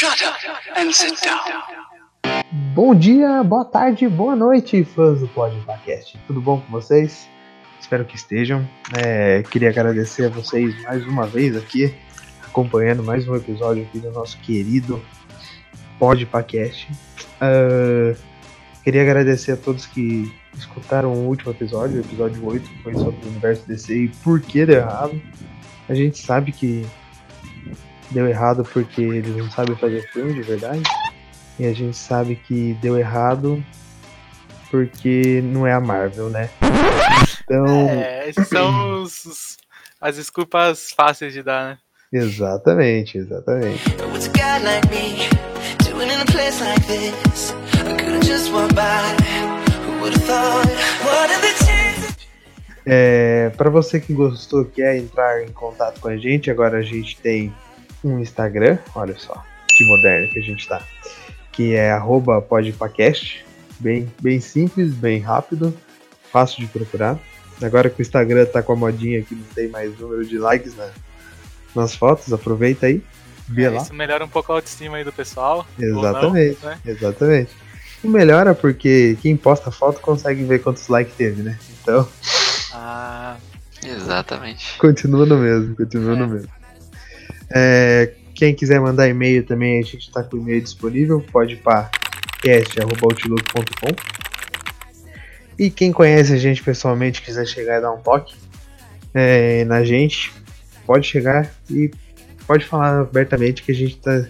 Shut up and sit down. Bom dia, boa tarde, boa noite, fãs do Podcast. Tudo bom com vocês? Espero que estejam. É, queria agradecer a vocês mais uma vez aqui, acompanhando mais um episódio aqui do nosso querido Podcast. Uh, queria agradecer a todos que escutaram o último episódio, o episódio 8, que foi sobre o universo DC e por que deu errado. A gente sabe que deu errado porque eles não sabem fazer filme de verdade. E a gente sabe que deu errado porque não é a Marvel, né? Então. É, esses são os, as desculpas fáceis de dar, né? Exatamente, exatamente. É, para você que gostou, quer entrar em contato com a gente, agora a gente tem um Instagram, olha só, que moderno que a gente tá, que é podpacast, bem, bem simples, bem rápido, fácil de procurar. Agora que o Instagram tá com a modinha que não tem mais número de likes né, nas fotos, aproveita aí, vê é, lá. Isso melhora um pouco a autoestima aí do pessoal. Exatamente, não, né? exatamente. E melhora porque quem posta foto consegue ver quantos likes teve, né? Então. Ah, exatamente. Continua no mesmo, continua é. no mesmo. É, quem quiser mandar e-mail também, a gente está com o e-mail disponível, pode para cast.outlook.com. E quem conhece a gente pessoalmente, quiser chegar e dar um toque é, na gente, pode chegar e pode falar abertamente que a gente está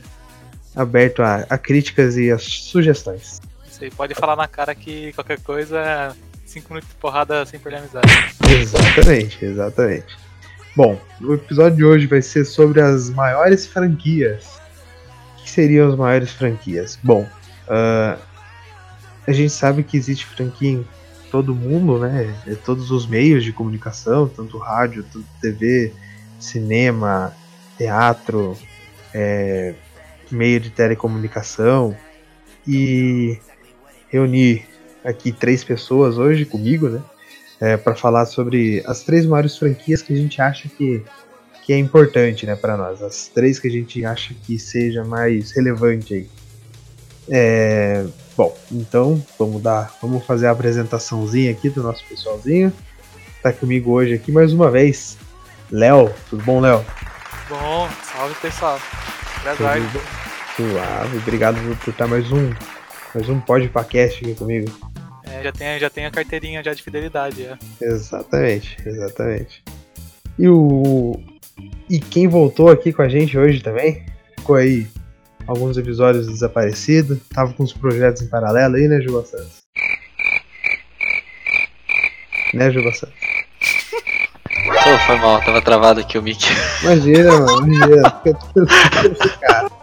aberto a, a, críticas e a sugestões. Você pode falar na cara que qualquer coisa, 5 minutos de porrada sem perder amizade. Exatamente, exatamente. Bom, o episódio de hoje vai ser sobre as maiores franquias. O que seriam as maiores franquias? Bom, uh, a gente sabe que existe franquia em todo mundo, né? Em todos os meios de comunicação, tanto rádio, tanto TV, cinema, teatro, é, meio de telecomunicação. E reunir aqui três pessoas hoje comigo, né? É, para falar sobre as três maiores franquias que a gente acha que, que é importante né, para nós. As três que a gente acha que seja mais relevante aí. É, bom, então vamos dar, vamos fazer a apresentaçãozinha aqui do nosso pessoalzinho. Tá comigo hoje aqui mais uma vez, Léo. Tudo bom, Léo? Bom, salve pessoal. Suave, obrigado por estar mais um, mais um podcast aqui comigo. É, já, tem, já tem a carteirinha já de fidelidade. Já. Exatamente, exatamente. E o. E quem voltou aqui com a gente hoje também, ficou aí alguns episódios desaparecido, tava com os projetos em paralelo aí, né, Juba Santos? Né, Juba Santos? Pô, foi mal, tava travado aqui o mic. Imagina, mano, imagina.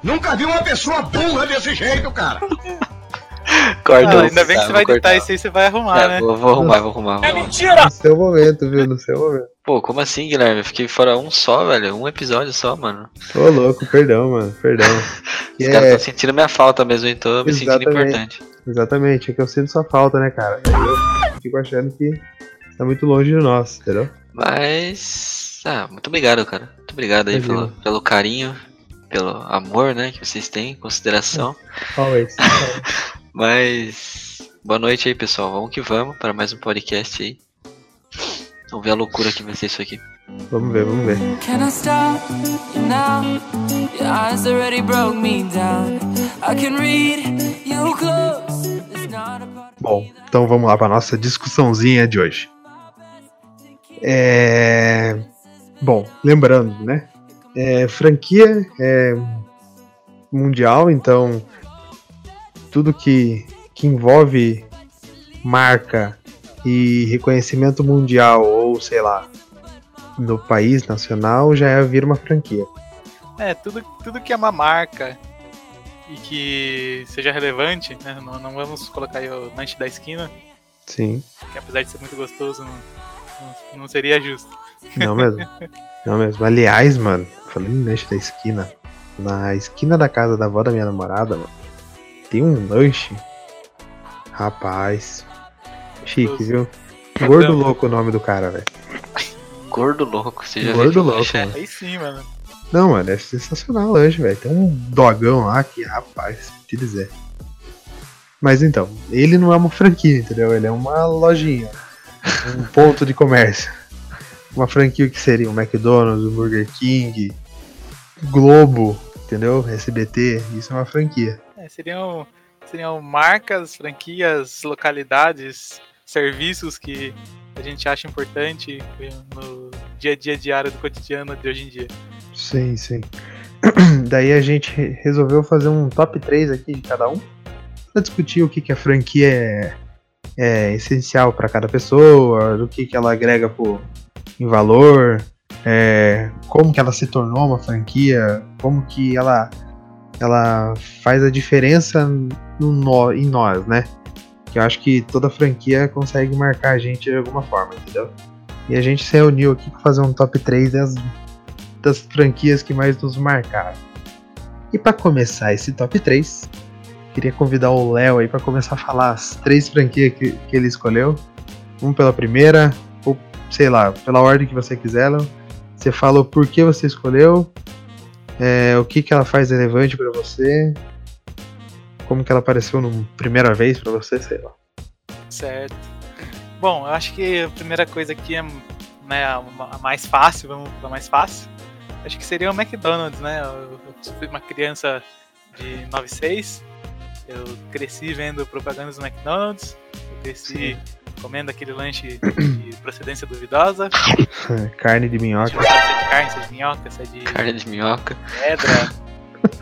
Nunca vi uma pessoa burra desse jeito, cara. Corta. Ah, ainda bem que você vai editar isso aí, você vai arrumar, é, né? Vou, vou arrumar, vou arrumar. É mentira! No seu momento, viu? No seu momento. Pô, como assim, Guilherme? Eu fiquei fora um só, velho. Um episódio só, mano. Ô, louco, perdão, mano. Perdão. Os é... caras estão sentindo minha falta mesmo, então eu me Exatamente. sentindo importante. Exatamente, é que eu sinto sua falta, né, cara? Eu fico achando que tá muito longe de nós, entendeu? Mas. Ah, muito obrigado, cara. Muito obrigado aí pelo, pelo carinho, pelo amor, né, que vocês têm, consideração. Always. Mas boa noite aí, pessoal. Vamos que vamos para mais um podcast aí. Vamos ver a loucura que vai ser isso aqui. Vamos ver, vamos ver. Can I stop you now? Your eyes already broke me down. I can read you close. Bom, então vamos lá para nossa discussãozinha de hoje. É... Bom, lembrando, né? É, franquia é mundial, então tudo que, que envolve marca e reconhecimento mundial ou sei lá no país nacional já é vir uma franquia. É, tudo, tudo que é uma marca e que seja relevante, né? Não, não vamos colocar aí o lanche da esquina. Sim. Que apesar de ser muito gostoso, não, não, não seria justo. Não mesmo. não mesmo. Aliás, mano, falando em lanche da esquina, na esquina da casa da avó da minha namorada, mano, tem um lanche. Rapaz. Chique, viu? Gordo Louco o nome do cara, velho. Gordo Louco, você já Gordo Louco. Aí sim, mano. Não, mano, é sensacional o lanche, velho. Tem um dogão lá que, rapaz, te dizer. Mas então, ele não é uma franquia, entendeu? Ele é uma lojinha. Um ponto de comércio. Uma franquia que seria o McDonald's, o Burger King, Globo, entendeu? SBT, isso é uma franquia. Seriam, seriam marcas, franquias, localidades, serviços que a gente acha importante no dia a dia diário do cotidiano de hoje em dia. Sim, sim. Daí a gente resolveu fazer um top 3 aqui de cada um para discutir o que, que a franquia é, é essencial para cada pessoa, o que, que ela agrega pro, em valor, é, como que ela se tornou uma franquia, como que ela, ela faz a diferença no, no, em nós, né? Que eu acho que toda franquia consegue marcar a gente de alguma forma, entendeu? E a gente se reuniu aqui para fazer um top 3 das, das franquias que mais nos marcaram. E para começar esse top 3, queria convidar o Léo aí para começar a falar as três franquias que, que ele escolheu. Um pela primeira, ou sei lá, pela ordem que você quiser, Léo. Você falou por que você escolheu, é, o que, que ela faz relevante para você, como que ela apareceu na primeira vez para você, sei lá. Certo. Bom, eu acho que a primeira coisa aqui é né, a, mais fácil, vamos para mais fácil. Acho que seria o McDonald's, né? Eu, eu fui uma criança de 96 eu cresci vendo propagandas do McDonald's, eu cresci Sim. Comendo aquele lanche de procedência duvidosa. carne de minhoca. Se é de carne, se é de minhoca, se é de. Carne de minhoca. Pedra.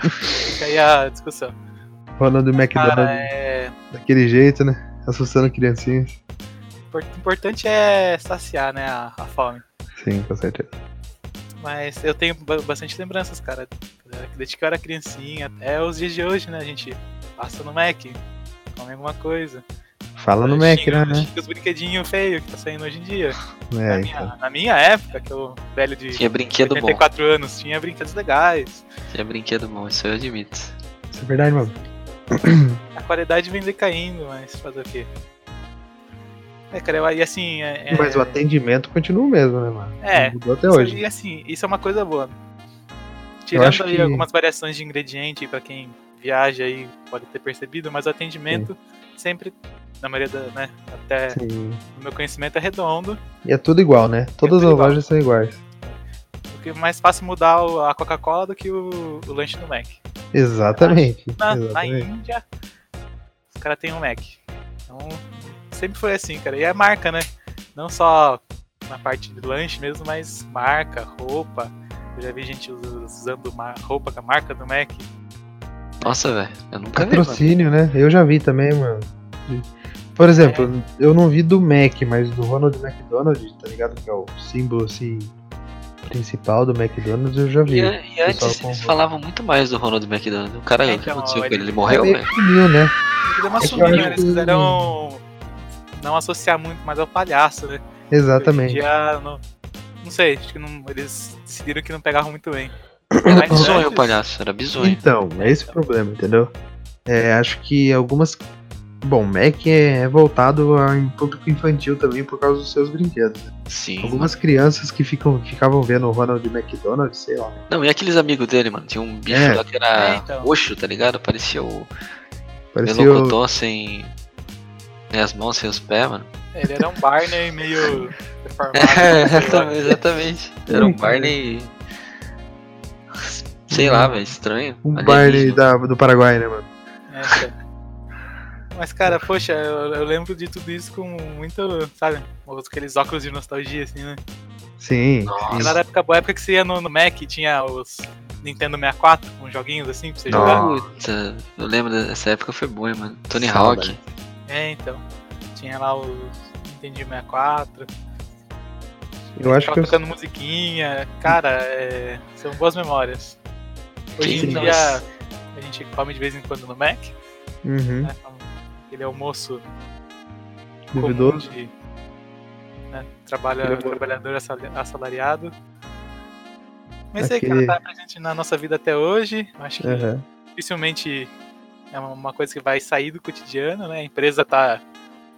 Fica aí a discussão. Ronald McDonald. É... Daquele jeito, né? Assustando criancinhas. O importante é saciar, né, a, a fome. Sim, com certeza. Mas eu tenho bastante lembranças, cara. Desde que eu era criancinha até os dias de hoje, né? A gente passa no Mac, come alguma coisa. Fala no Mac, né? né? Os brinquedinhos feios que tá saindo hoje em dia. É, na, minha, então. na, minha, época, que eu velho de tinha brinquedo 84 bom. anos, tinha brinquedos legais. Tinha brinquedo bom, isso eu admito. Isso é verdade, mano. A qualidade vem decaindo, mas fazer o quê? É, cara, e assim. É, é, mas o atendimento continua o mesmo, né, mano? É. Mudou até hoje. E assim, isso é uma coisa boa. Tirando aí que... algumas variações de ingrediente para quem viaja aí pode ter percebido, mas o atendimento Sim. sempre, na maioria da, né, até Sim. o meu conhecimento é redondo. E é tudo igual, né? Todas é as igual. lojas são iguais. Porque é mais fácil mudar a Coca-Cola do que o, o, lanche do Mac. Exatamente. Na, Exatamente. na Índia, os caras têm um Mac. Então, sempre foi assim, cara. E é marca, né? Não só na parte de lanche mesmo, mas marca, roupa. Eu já vi gente usando roupa com a marca do Mac. Nossa, velho, eu nunca vi. Patrocínio, né? Eu já vi também, mano. Por exemplo, é. eu não vi do Mac, mas do Ronald McDonald, tá ligado? Que é o símbolo assim principal do McDonald's, eu já vi. E, e antes eles falavam muito mais do Ronald McDonald. O cara, é, o que então, aconteceu com ele? Ele morreu, velho? Sumiu, né? Ele deu uma é sumida, né? Eles quiseram não associar muito mais ao palhaço, né? Exatamente. Dia, não, não sei, acho que não, eles decidiram que não pegavam muito bem. Era bizonho o palhaço, era bizonho. Então, é esse o problema, entendeu? É, acho que algumas. Bom, Mac é voltado a público infantil também por causa dos seus brinquedos. Sim. Algumas crianças que ficam, ficavam vendo o Ronald McDonald, sei lá. Não, e aqueles amigos dele, mano? Tinha um bicho é. lá que era é, então. roxo, tá ligado? Parecia o. Parecia Melocotão o... sem. Sem as mãos, sem os pés, mano. Ele era um Barney meio deformado. É, exatamente. Era um Barney Sei lá, velho, estranho. Um baile da, do Paraguai, né, mano? É, cara. Mas, cara, poxa, eu, eu, lembro de tudo isso com muito, sabe, aqueles óculos de nostalgia, assim, né? Sim. Nossa. Na época, boa época que você ia no, no Mac, tinha os Nintendo 64 com joguinhos assim pra você jogar. Puta, eu lembro dessa época foi boa, mano. Tony Hawk. É, então. Tinha lá os Nintendo 64. Eu acho que. tocando eu... musiquinha. Cara, é... são boas memórias. Hoje em dia a gente come de vez em quando no Mac. Uhum. Né? Aquele almoço duvidoso. De, né? Trabalha, é trabalhador assalariado. Mas Aquele... aí, cara, tá presente na nossa vida até hoje. Acho que uhum. dificilmente é uma coisa que vai sair do cotidiano, né? A empresa tá,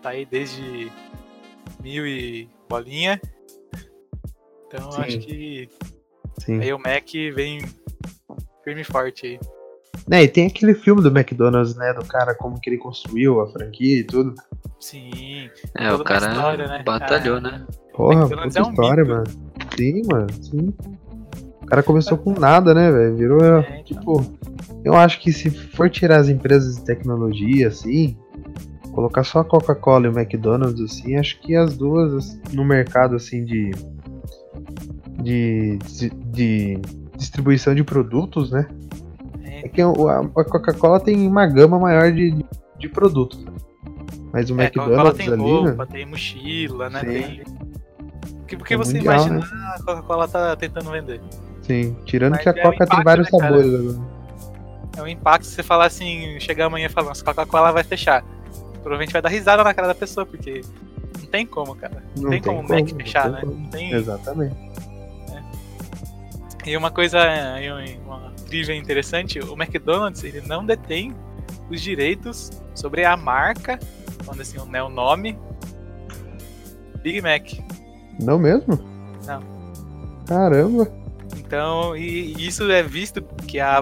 tá aí desde mil e bolinha. Então Sim. acho que Sim. Aí o Mac vem firme e forte aí. É, e tem aquele filme do McDonald's, né? Do cara, como que ele construiu a franquia e tudo. Sim. É, o cara história, né? batalhou, né? Porra, puta é um história, mito. mano. Sim, mano, sim. O cara começou com nada, né, velho? Virou, é, então. tipo... Eu acho que se for tirar as empresas de tecnologia, assim... Colocar só a Coca-Cola e o McDonald's, assim, acho que as duas no mercado, assim, de... De, de, de distribuição de produtos, né? É que a, a Coca-Cola tem uma gama maior de, de produtos. Mas o é, McDonald's tem ali. Roupa, né? tem mochila, né? Tem... O que, você mundial, imagina né? a Coca-Cola tá tentando vender? Sim, tirando Mas que a é Coca tem vários né, sabores agora. É um impacto se você falar assim, chegar amanhã e falar, nossa, Coca-Cola vai fechar. Provavelmente vai dar risada na cara da pessoa, porque não tem como, cara. Não, não tem, tem, como o Mac fechar, né? Não tem... Exatamente. É. E uma coisa, uma trivia interessante, o McDonald's ele não detém os direitos sobre a marca, quando assim, né, o nome Big Mac. Não mesmo? Não. Caramba. Então, e, e isso é visto que a,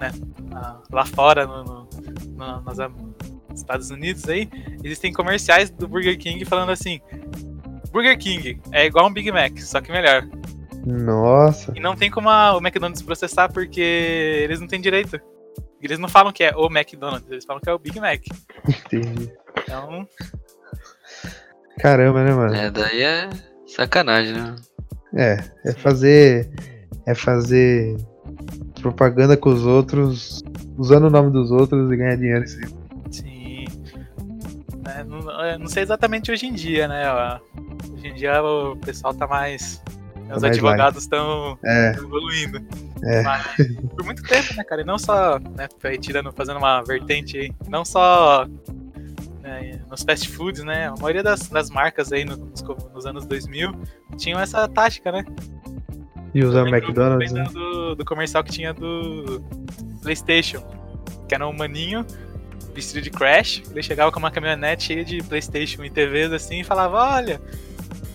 né, a, lá fora, no, no, no, nos Estados Unidos aí, existem comerciais do Burger King falando assim: Burger King é igual um Big Mac, só que melhor. Nossa. E não tem como a, o McDonald's processar porque eles não têm direito. Eles não falam que é o McDonald's, eles falam que é o Big Mac. Entendi. Então. Caramba, né, mano? É, daí é sacanagem, né? É, é fazer. É fazer propaganda com os outros, usando o nome dos outros e ganhar dinheiro sim. Sim. É, não, é, não, sei exatamente hoje em dia, né? Hoje em dia o pessoal tá mais os advogados estão é. evoluindo. É. Mas, por muito tempo, né, cara? E não só, né, tirando, fazendo uma vertente aí, não só né, nos fast foods, né? A maioria das, das marcas aí nos, nos, anos 2000 tinham essa tática, né? E usar McDonald's. Né? Do, do comercial que tinha do PlayStation, que era um maninho vestido de Crash, ele chegava com uma caminhonete cheia de PlayStation e TVs assim e falava: Olha,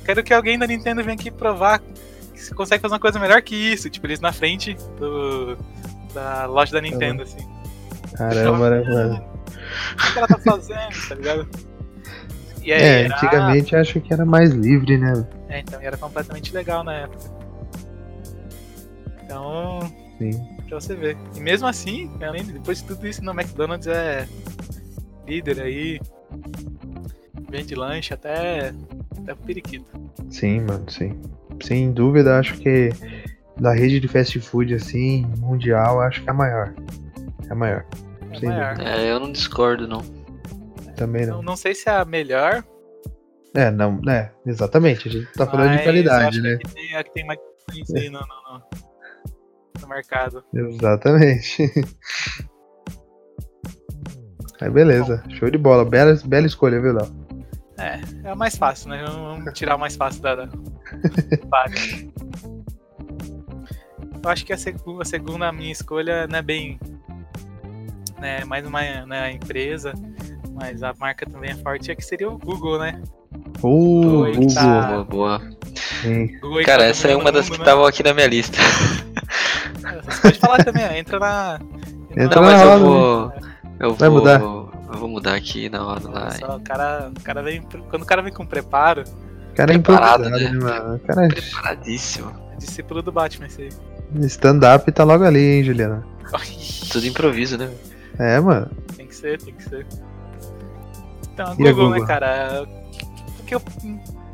quero que alguém da Nintendo venha aqui provar que você consegue fazer uma coisa melhor que isso. Tipo, eles na frente do, da loja da Nintendo, assim. Caramba, né, mano? O que ela tá fazendo, tá ligado? E aí, é, era... antigamente acho que era mais livre, né? É, então era completamente legal na época. Então. Sim. Pra você ver. E mesmo assim, além depois de tudo isso, no McDonald's é líder aí. Vende lanche até até pro periquito. Sim, mano, sim. Sem dúvida, acho que da rede de fast food, assim, mundial, acho que é a maior. É a maior. É, maior. é eu não discordo, não. Também não. não. Não sei se é a melhor. É, não, é, exatamente. A gente tá falando de qualidade, né? Que tem, a que tem mais influência aí no, no, no, no mercado. Exatamente. Aí beleza, Bom. show de bola. Bela, bela escolha, viu, Léo? É, é o mais fácil, né? Vamos tirar o mais fácil da, da Eu acho que a, segunda, a segunda minha escolha não é bem. Né, mais uma né, empresa, mas a marca também é forte, é que seria o Google, né? Uh, Google. Tá... Boa, boa. Cara, tá essa é uma das mundo, que estavam né? aqui na minha lista. Você pode falar também, entra na. Entra não, mas eu vou. Eu Vai vou, mudar. Vou mudar aqui na hora lá. Só, o cara, o cara vem, quando o cara vem com preparo. O cara é preparado, né? Mano? O cara é... Preparadíssimo. É discípulo do Batman esse aí. Stand-up tá logo ali, hein, Juliana? Tudo improviso, né? É, mano. Tem que ser, tem que ser. Então, a Google, a Google, né, cara? Porque eu.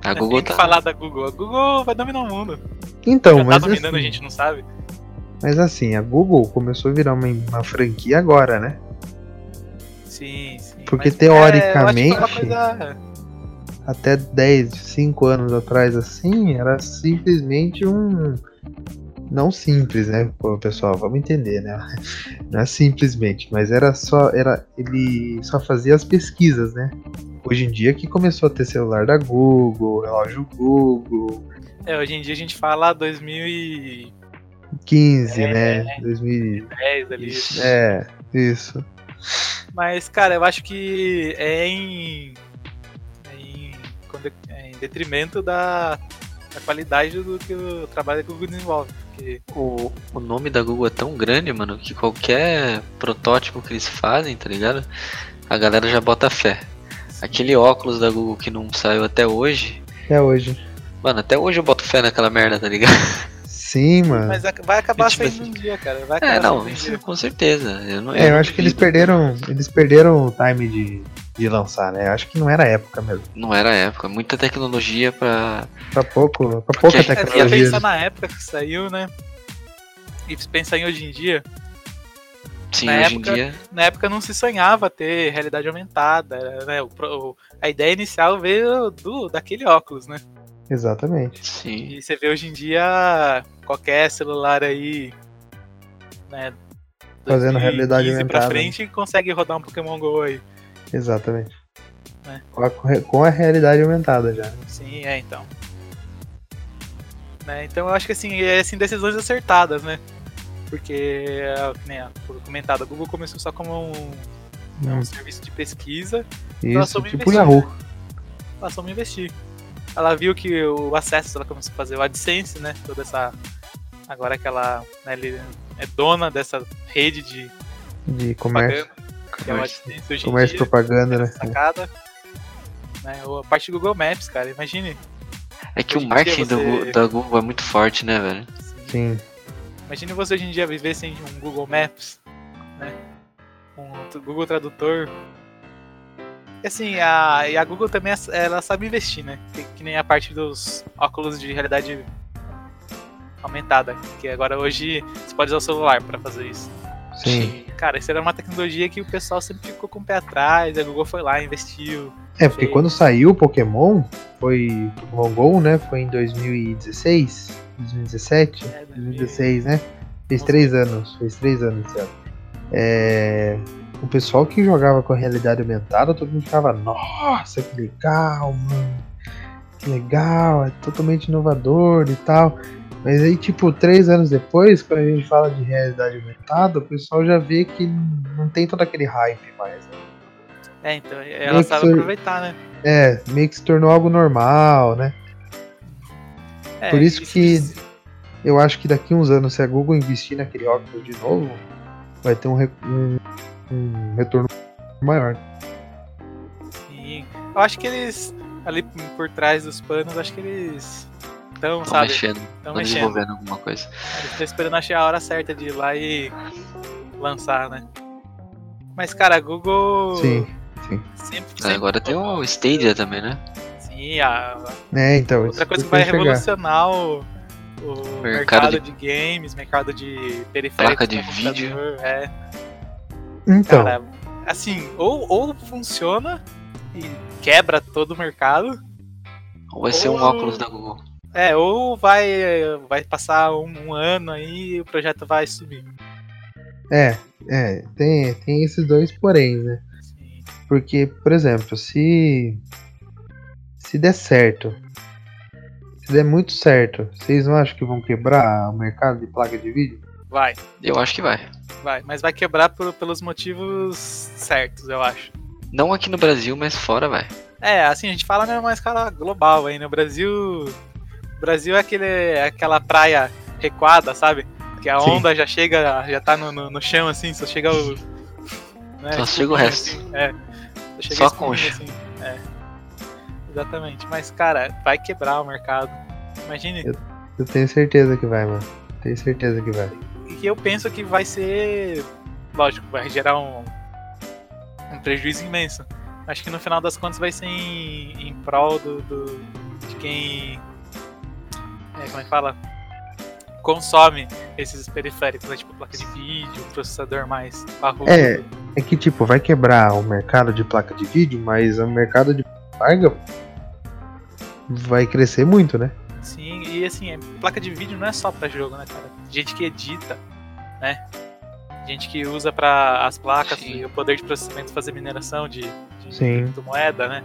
A eu Google tá. que falar da Google. A Google vai dominar o mundo. Então, Já mas. Tá dominando, assim, a gente não sabe. Mas assim, a Google começou a virar uma, uma franquia agora, né? Sim, sim. Porque Mas, teoricamente, é, até 10, 5 anos atrás, assim, era simplesmente um. Não simples, né, Pô, pessoal? Vamos entender, né? Não é simplesmente, mas era só. Era, ele só fazia as pesquisas, né? Hoje em dia que começou a ter celular da Google, relógio Google. É, hoje em dia a gente fala 2015, é, né? 2010 ali. É, isso. Mas, cara, eu acho que é em. É em, é em detrimento da, da, qualidade do que o trabalho que o Google desenvolve. Porque... O, o nome da Google é tão grande, mano, que qualquer protótipo que eles fazem, tá ligado? A galera já bota fé. Aquele óculos da Google que não saiu até hoje. Até hoje. Mano, até hoje eu boto fé naquela merda, tá ligado? Sim, mano. Mas vai acabar tipo, saindo um dia, cara. Vai é, não, isso com certeza. Eu, não, é, eu acho que eles perderam. Eles perderam o time de, de lançar, né? Eu acho que não era época mesmo. Não era época. Muita tecnologia pra. Pra pouco. Pra pouca Porque tecnologia. É, pensar na época que saiu, né? E pensar em hoje em dia. Sim, na hoje época, em dia. Na época não se sonhava ter realidade aumentada, né? O, o, a ideia inicial veio do, daquele óculos, né? Exatamente. Sim. E você vê hoje em dia qualquer celular aí, né? Fazendo realidade aumentada. pra frente consegue rodar um Pokémon GO aí. Exatamente. É. Com, a, realidade aumentada já. Sim, é então. Né, então eu acho que assim, é assim, decisões acertadas, né? Porque, né, comentado, a Google começou só como um, hum. um serviço de pesquisa. Isso, tipo Yahoo. Né? Ela soube investir ela viu que o acesso, ela começou a fazer o AdSense, né? Toda essa. Agora que ela né, é dona dessa rede de, de comércio. É comércio dia, propaganda, né? Sacada. Né, a parte do Google Maps, cara, imagine. É que o marketing você... da Google é muito forte, né, velho? Sim. Imagine você hoje em dia viver sem um Google Maps, né? Um Google Tradutor, assim, a, e a Google também ela sabe investir, né? Que, que, nem a parte dos óculos de realidade aumentada, que agora hoje você pode usar o celular para fazer isso. Sim. Cara, isso era uma tecnologia que o pessoal sempre ficou com o pé atrás, a Google foi lá, investiu. É, porque quando saiu o Pokémon, foi Pokémon GO, né? Foi em 2016, 2017, é, 2016, né? Fez três anos, fez três anos? É, o pessoal que jogava com a realidade aumentada, todo mundo ficava, nossa, que legal, mano. Que legal, é totalmente inovador e tal. Mas aí, tipo, três anos depois, quando a gente fala de realidade aumentada, o pessoal já vê que não tem todo aquele hype mais. Né? É, então, ela sabe aproveitar, né? É, meio que se tornou algo normal, né? É, Por isso, isso que isso. eu acho que daqui uns anos, se a Google investir naquele óculos de novo, vai ter um, um um retorno maior. Sim. Eu acho que eles, ali por trás dos panos, acho que eles estão, sabe? mexendo, estão desenvolvendo alguma coisa. Eles estão esperando achar a hora certa de ir lá e lançar, né? Mas, cara, a Google. Sim, sim. Sempre, sempre Agora tem o Stadia também, né? Sim, a. É, então. Outra coisa que vai chegar. revolucionar o, o mercado, mercado de... de... games, mercado de periféricos. Placa de vídeo. É. Então. Cara, assim, ou, ou funciona e quebra todo o mercado. Ou vai ser um óculos da Google. É, ou vai, vai passar um, um ano aí e o projeto vai subir. É, é, tem, tem esses dois porém, né? Sim. Porque, por exemplo, se se der certo, se der muito certo, vocês não acham que vão quebrar o mercado de placa de vídeo? Vai. Eu acho que vai. Vai, mas vai quebrar por, pelos motivos certos, eu acho. Não aqui no Brasil, mas fora vai. É, assim, a gente fala numa escala global aí. No Brasil. O Brasil é aquele, é aquela praia recuada, sabe? Que a Sim. onda já chega, já tá no, no, no, chão assim, só chega o. Né, só chega o resto. Assim, é. Só, só concha. Assim, é. Exatamente. Mas, cara, vai quebrar o mercado. Imagine. Eu, eu tenho certeza que vai, mano. Tenho certeza que vai que eu penso que vai ser. Lógico, vai gerar um, um prejuízo imenso. Acho que no final das contas vai ser em, em prol do, do de quem. É, como é que fala? Consome esses periféricos, né? tipo placa de vídeo, processador mais parrudo. É, é que tipo, vai quebrar o mercado de placa de vídeo, mas o mercado de carga vai crescer muito, né? Sim, e assim, é, placa de vídeo não é só para jogo, né, cara? Gente que edita, né? Gente que usa para as placas Sim. e o poder de processamento fazer mineração de, de moeda, né?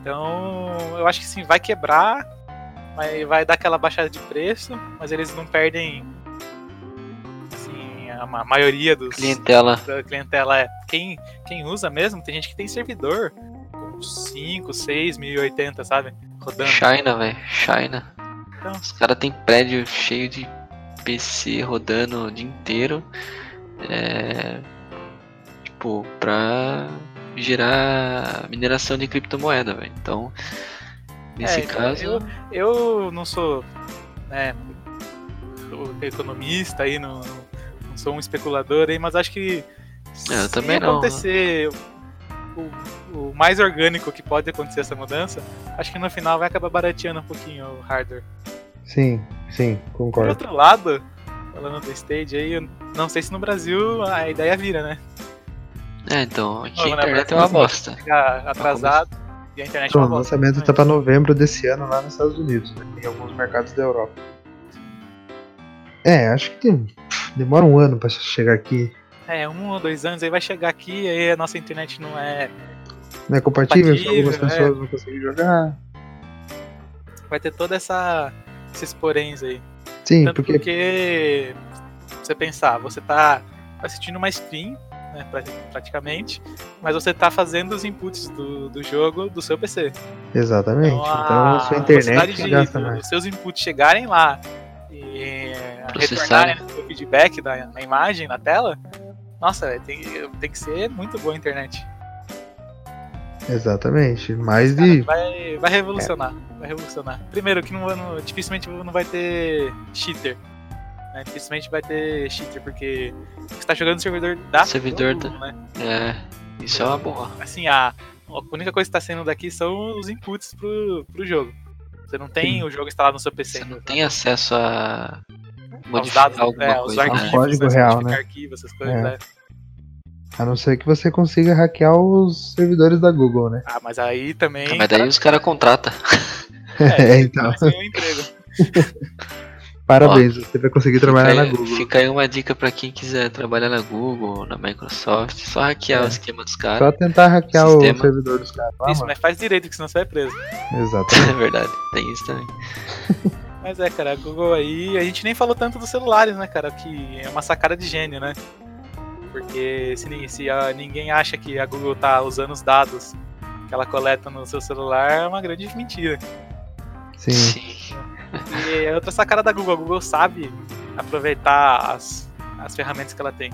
Então, eu acho que sim, vai quebrar, vai, vai dar aquela baixada de preço, mas eles não perdem assim, a, a maioria dos clientela. Da clientela é quem quem usa mesmo, tem gente que tem servidor com 5, 6, 1080, sabe? Rodando. China, velho, China. Então, Os caras têm prédio cheio de PC rodando o dia inteiro. É, tipo, pra gerar mineração de criptomoeda, velho. Então, nesse É, caso. Eu, eu não sou né, economista aí, não, não sou um especulador aí, mas acho que É, eu se também não, acontecer o, o mais orgânico que pode acontecer essa mudança, acho que no final vai acabar barateando um pouquinho o hardware. Sim, sim, Por concordo. outro lado, falando do stage aí, eu não sei se no Brasil a ideia vira, né? É, então, aqui a né, internet é uma assim, bosta. Ficar atrasado e a internet é Então, uma o lançamento tá pra novembro desse ano lá nos Estados Unidos, né? em alguns mercados da Europa. É, acho que tem- demora um ano pra chegar aqui. É, um ou dois anos aí vai chegar aqui aí a nossa internet não é. Não é compatível, Compatível, algumas é. pessoas não conseguem jogar. Vai ter toda essa. esses poréns aí. Sim, Tanto porque. porque... você pensar, você tá assistindo uma stream, né, pra- praticamente, mas você tá fazendo os inputs do, do jogo do seu PC. Exatamente. Então Então a a sua internet de, gasta mais. dos seus inputs chegarem lá e Processarem. retornarem o feedback da, da imagem na tela, nossa, véio, tem, tem que ser muito boa a internet. Exatamente. Mais Cara, de. vai, vai revolucionar. Vai revolucionar. Primeiro, que não, não- dificilmente não vai ter cheater. Né? Dificilmente vai ter cheater, porque você tá jogando no servidor da Servidor do Google, né? É, isso é uma boa. Assim, a, a única coisa que tá saindo daqui são os inputs pro, pro jogo. Você não tem o jogo instalado no seu PC. Você não tem acesso a Aos modificar dados, alguma é, os coisa. arquivos, né? Código né, real, né? arquivos, essas coisas, É. né? A não ser que você consiga hackear os servidores da Google, né? Ah, mas aí também. Ah, mas daí os caras contratam. É, então. Vai ser um emprego. Parabéns, você vai conseguir trabalhar fica, na aí, Google. fica aí uma dica pra quem quiser trabalhar na Google, na Microsoft, só hackear É. o esquema dos caras. Só tentar hackear Sistema. o servidor dos caras Isso, mano. mas faz direito, que senão você vai preso. Exatamente. É verdade, tem isso também. Mas é, cara, a Google aí, a gente nem falou tanto dos celulares, né, cara? Que é uma sacada de gênio, né? Porque se, se ah, ninguém acha que a Google tá usando os dados que ela coleta no seu celular, é uma grande mentira. Sim. Sim. E é outra sacada da Google, a Google sabe aproveitar as, as ferramentas que ela tem.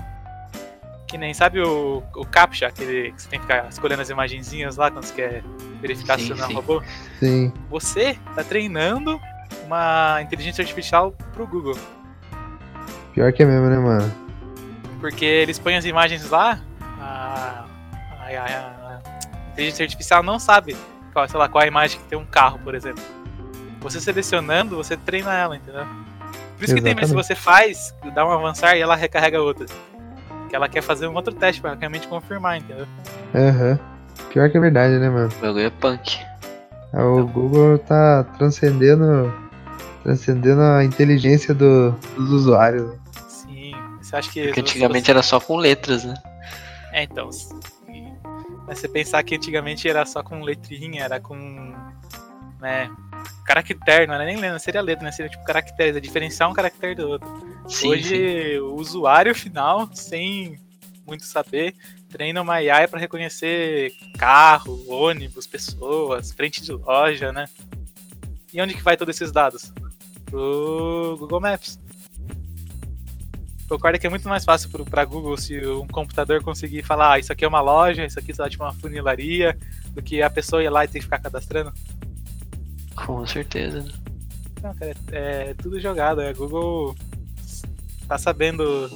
Que nem, sabe o, o CAPTCHA, aquele que você tem que ficar escolhendo as imagenzinhas lá quando você quer verificar se Sim, você não é um robô? Sim. Você tá treinando uma inteligência artificial pro Google. Pior que é mesmo, né, mano? Porque eles põem as imagens lá, a, a- a- a inteligência artificial não sabe qual, sei lá, qual é a imagem que tem um carro, por exemplo. Você selecionando, você treina ela, entendeu? Por isso que tem que Exatamente. você faz, dá um avançar e ela recarrega outra. Que ela quer fazer um outro teste pra realmente confirmar, entendeu? Aham. Pior que é verdade, né, mano? O bagulho é punk. Ah, O Google tá transcendendo. Transcendendo a inteligência do- dos usuários. Sim. Você acha que. Porque se antigamente era só com letras, né? É, então. se- Mas você pensar que antigamente era só com letrinha, era com. né? Caractere, não era nem letra, seria letra, né? Seria tipo caracteres, é diferenciar um caractere do outro. Sim, sim. Hoje, o usuário final, sem muito saber, treina uma AI para reconhecer carro, ônibus, pessoas, frente de loja, né? E onde que vai todos esses dados? Pro Google Maps. Concorda que é muito mais fácil pro, pra Google se um computador conseguir falar, ah, isso aqui é uma loja, isso aqui é tipo uma funilaria, do que a pessoa ir lá e ter que ficar cadastrando. Com certeza. Não, cara, é, é tudo jogado. A Google tá sabendo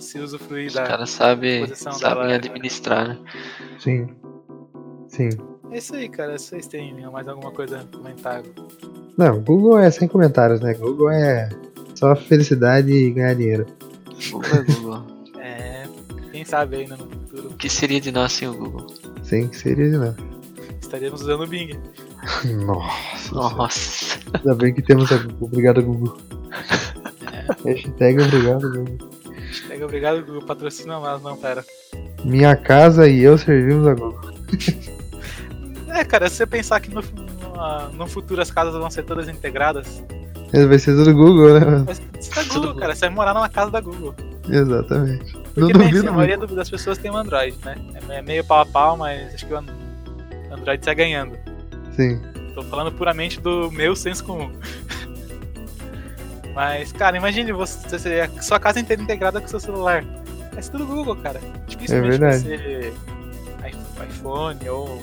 se usufruir Os da. caras sabem é- administrar, né? Sim. Sim. É isso aí, cara. Vocês têm mais alguma coisa a comentar? Não, Google é sem comentários, né? Google é só felicidade e ganhar dinheiro. Google é Google. É. Quem sabe ainda no futuro o que seria de nós sem o Google? Sem que seria de nada. Estaremos usando o Bing. Nossa. Nossa. Ainda bem que temos a Google. Obrigado, Google. Hashtag obrigado, Google. Pega, obrigado, Google. Patrocina nós, não, pera. Minha casa e eu servimos a Google. É, cara, se você pensar que no, no, no futuro as casas vão ser todas integradas, Vai ser tudo Google, né? vai ser da Google, cara. Você vai morar numa casa da Google. Exatamente. Não Porque pensa, duvido a maioria das pessoas tem um Android, né? É é meio pau a pau, mas acho que o An- Android sai ganhando. Sim. Tô falando puramente do meu senso comum. Mas, cara, imagine você, você sua casa inteira integrada com seu celular. É tudo Google, cara. Dificilmente É você iPhone ou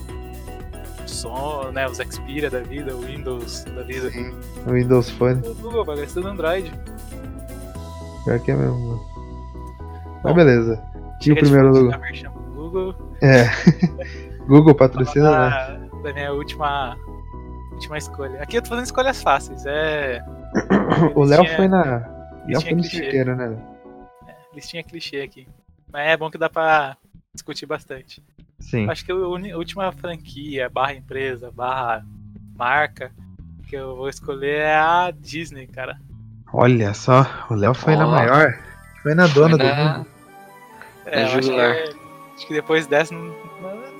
som, né, os Xperia da vida, o Windows da vida. O Windows Phone. O Google, bagulho, é tudo Android. Pior que é mesmo, mano. Mas Bom, beleza. E o primeiro lugar? Google. É. Google patrocina, né? da, da minha última, última escolha. Aqui eu tô fazendo escolhas fáceis. É. O Léo foi na. Léo foi no certeiro, né? Listinha clichê aqui. Mas é bom que dá pra discutir bastante. Sim. Acho que a última franquia, barra empresa, barra marca que eu vou escolher é a Disney, cara. Olha só, o Léo foi na Ó. maior. Foi na dona Foi do na- mundo. É, É eu acho, que, acho que depois dessa. não-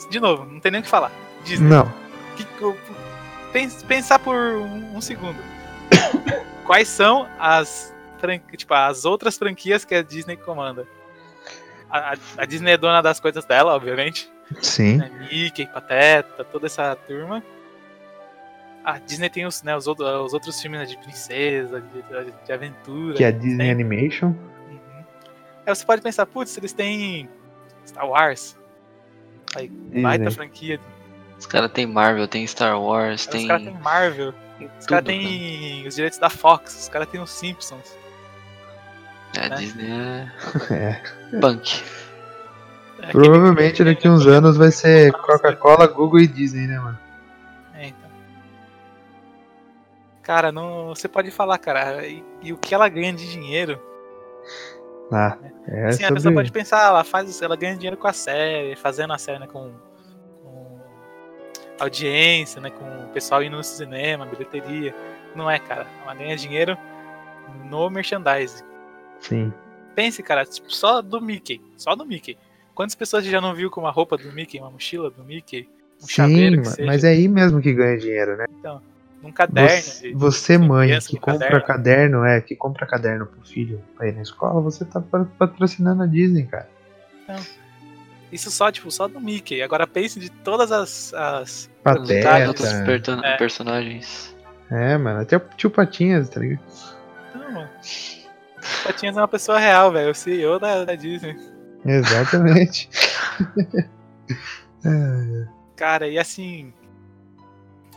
De novo, não tem nem o que falar. Disney. Não. Que- pensar por um, um segundo. Quais são as, tipo, as outras franquias que a Disney comanda? A, a- Disney é dona das coisas dela, obviamente. Sim. né? Mickey, Pateta, toda essa turma. A Disney tem os, né, os, outros, os outros filmes né, de princesa, de, de- de aventura. Que é a Disney tem. Animation. Uhum. Aí você pode pensar, putz, eles têm Star Wars, baita Disney. franquia. Os caras tem Marvel, tem Star Wars, Os tem. caras têm Marvel, tem os caras têm os direitos da Fox, os caras têm os Simpsons. É, a né? Disney É. é punk. É Provavelmente daqui uns anos vai ser Coca-Cola, Google e Disney, né, mano? É, então. Cara, não, você pode falar, cara, e, e o que ela ganha de dinheiro Ah, é Assim, a pessoa sobre... pode pensar, ela faz, ela ganha dinheiro com a série, fazendo a série, né, com, com audiência, né, com o pessoal indo no cinema, bilheteria. Não é, cara. Ela ganha dinheiro no merchandising. Sim. Pense, cara, tipo, só do Mickey, só do Mickey. Quantas pessoas já não viu com uma roupa do Mickey, uma mochila do Mickey, um Sim, mas é aí mesmo que ganha dinheiro, né? Num caderno? Você, de- você, de mãe, que compra caderno. é, que compra caderno pro filho pra ir na escola, você tá pa- patrocinando a Disney, cara. Isso só, tipo, só do Mickey. Agora pense de todas as. as Pateta. Outros perto- É. personagens. É, mano, até o tio Patinhas, tá ligado? Não, mano. Patinhas é uma pessoa real, velho. O CEO da, da Disney. Exatamente. É, Cara, e assim.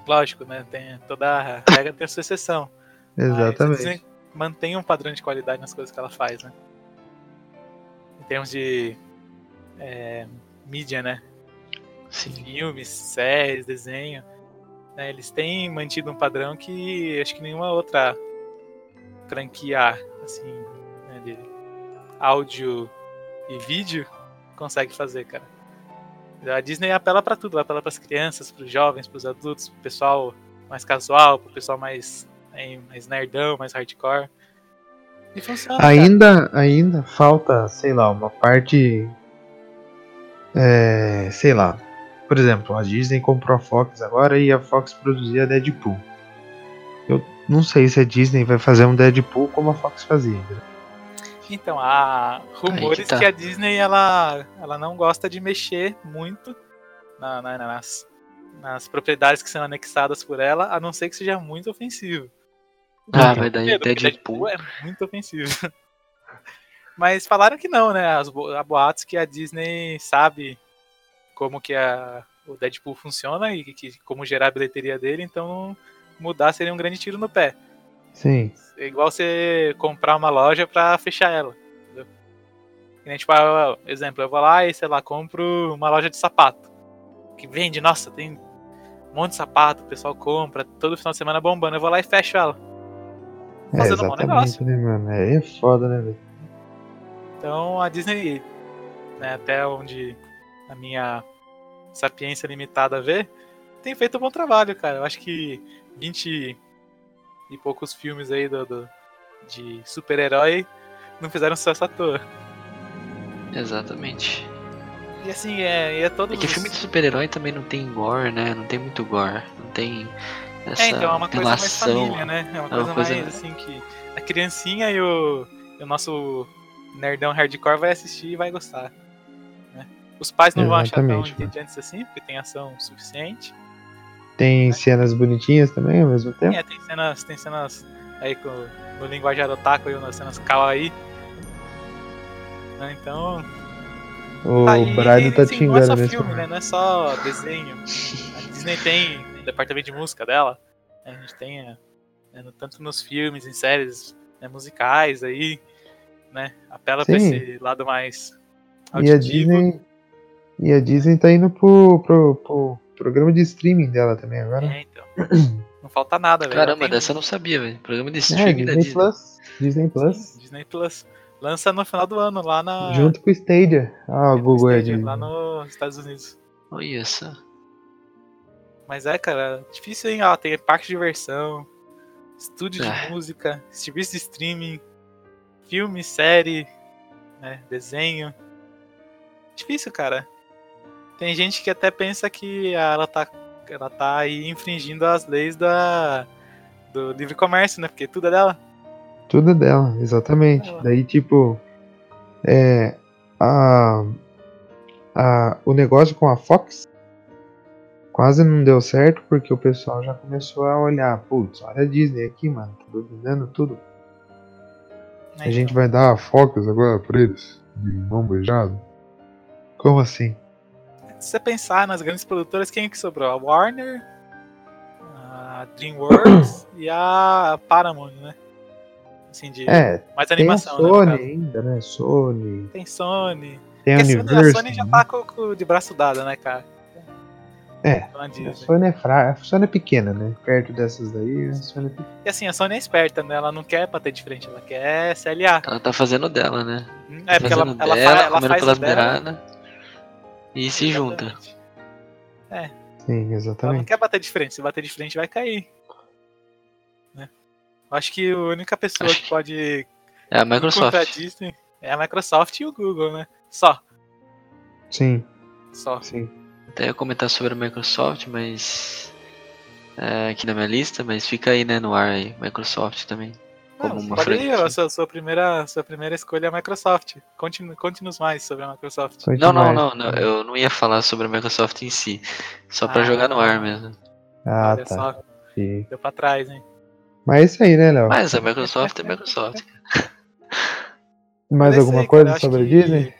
Lógico, né? Tem toda a regra tem a sua exceção. Mas exatamente. Disney mantém um padrão de qualidade nas coisas que ela faz, né? Em termos de é, mídia, né? Sim. Filmes, séries, desenho. né, Eles têm mantido um padrão que acho que nenhuma outra franquia assim, né, de áudio e vídeo consegue fazer, cara. A Disney apela pra tudo, ela apela pras crianças, pros jovens, pros adultos, pro pessoal mais casual, pro pessoal mais, mais nerdão, mais hardcore. E funciona. cara. Ainda, ainda falta, sei lá, uma parte. É, sei lá. Por exemplo, a Disney comprou a Fox agora e a Fox produzia Deadpool. Eu não sei se a Disney vai fazer um Deadpool como a Fox fazia. Então, há rumores que tá. que a Disney ela, ela não gosta de mexer muito na- na- nas, nas propriedades que são anexadas por ela, a não ser que seja muito ofensivo. Ah, vai daí Primeiro, porque Deadpool. é muito ofensivo. Mas falaram que não, né? As bo- há boatos que a Disney sabe como que a, o Deadpool funciona e que, como gerar a bilheteria dele, então mudar seria um grande tiro no pé. Sim. É igual você comprar uma loja pra fechar ela. Entendeu? Nem, tipo, ah, exemplo, eu vou lá e, sei lá, compro uma loja de sapato. Que vende, nossa, tem um monte de sapato, o pessoal compra, todo final de semana bombando. Eu vou lá e fecho ela. É, Fazendo um bom exatamente, né, mano? Aí é foda, né, velho? Então a Disney, né, até onde a minha sapiência limitada vê, tem feito um bom trabalho, cara. Eu acho que 20 e poucos filmes aí do, do- de super-herói não fizeram sucesso à toa. Exatamente. E assim, é, e é todo. É que filme de super-herói também não tem gore, né? Não tem muito gore. Não tem essa É, então é uma coisa mais família, né? É uma uma coisa, coisa- mais assim que a criancinha e o, e o nosso nerdão hardcore vai assistir e vai gostar. né? Os pais não vão achar tão Exatamente, entediantes assim, porque tem ação suficiente. Tem cenas bonitinhas também ao mesmo tempo. É, tem cenas, tem cenas aí com, no linguajar otaku e nas cenas kawaii. Né, Então, O Tá, Brado tá assim, Não é só filme, né? Não é só desenho. A Disney tem o departamento de música dela. né, A gente tem é, tanto nos filmes, em séries né, musicais aí, né? Apela pra Sim. esse lado mais E a auditivo. Disney. E a Disney tá indo pro, pro, pro programa de streaming dela também agora. É, então. Não falta nada, velho. Caramba, Tem- dessa eu não sabia, velho. Programa de É, streaming da Disney Disney. Plus. Disney Plus. Disney Plus. Lança no final do ano, lá na. Junto com o Stadia. Ah, o no Google é Stadia, Disney. Lá nos Estados Unidos. Olha só. Mas é, cara, difícil, hein? Ó, tem parque de diversão, estúdio É. de música, serviço de streaming, filme, série, né, desenho. Difícil, cara. Tem gente que até pensa que ela tá, ela tá aí infringindo as leis da, do livre comércio, né? Porque tudo é dela. Tudo é dela, exatamente. Ela. Daí, tipo, é, a, a, o negócio com a Fox quase não deu certo porque o pessoal já começou a olhar, putz, olha a Disney aqui, mano, tá dominando tudo. A gente vai dar a Fox agora pra eles, de mão beijada? Como assim? Se você pensar nas grandes produtoras, quem é que sobrou? A Warner, a DreamWorks e a Paramount, né? Assim, de É, mais tem a animação, né? no Sony caso. ainda, né? Sony, Tem Sony. tem a Porque a Sony, a Universal. Sony já né? tá com, com- de braço dado, né, cara? É, A. Sony é fraca, a Sony é pequena, né? Perto dessas daí, a Sony é pequena. E assim, a Sony é esperta, né? Ela não quer bater de frente, ela quer CLA. Ela tá fazendo dela, né? É, porque ela, ela, dela, fa- ela faz pelas dela. beiradas. E se junta. Exatamente. Sim, Ela não exatamente. quer bater de frente, se bater de frente vai cair. Né? Eu acho que a única pessoa Acho que pode É a Microsoft. Disney é a Microsoft e o Google, né? Só. Sim, Só. sim. Até ia comentar sobre a Microsoft, mas. é, aqui na minha lista, mas fica aí, né, no ar aí. Microsoft também. Como Não, uma pode ir, franquia. a sua, sua primeira, sua primeira escolha é a Microsoft. Conte- Conte-nos mais sobre a Microsoft. Conte Não, não, não, não, eu não ia falar sobre a Microsoft em si. Só pra Ah. jogar no ar mesmo. Ah, Olha tá. só, Sim. deu pra trás, hein? Mas é isso aí, né, Léo? Mas a Microsoft é Microsoft. Mais alguma aí, coisa sobre a Disney?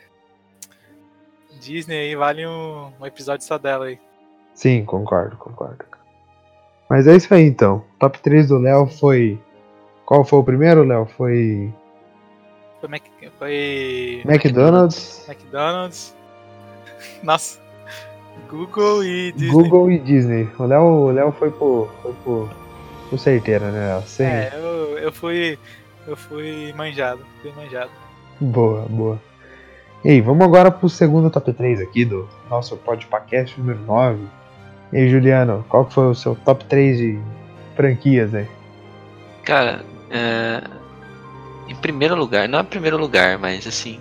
Disney aí vale um, um episódio só dela aí. Sim, concordo, concordo. Mas é isso aí então. Top 3 do Léo foi. Qual foi o primeiro, Léo? Foi. Foi, Mac, foi McDonald's, McDonald's. Nossa. Google e Disney. Google e Disney. O Léo, o Léo foi pro. Foi pro. pro certeira, né, Léo? Sim. É, eu, eu fui. Eu fui manjado. Fui manjado. Boa, boa. E aí, vamos agora pro segundo top 3 aqui do nosso podcast número 9. E aí, Juliano, qual que foi o seu top 3 de franquias aí? Cara, é, em primeiro lugar, não é primeiro lugar, mas assim,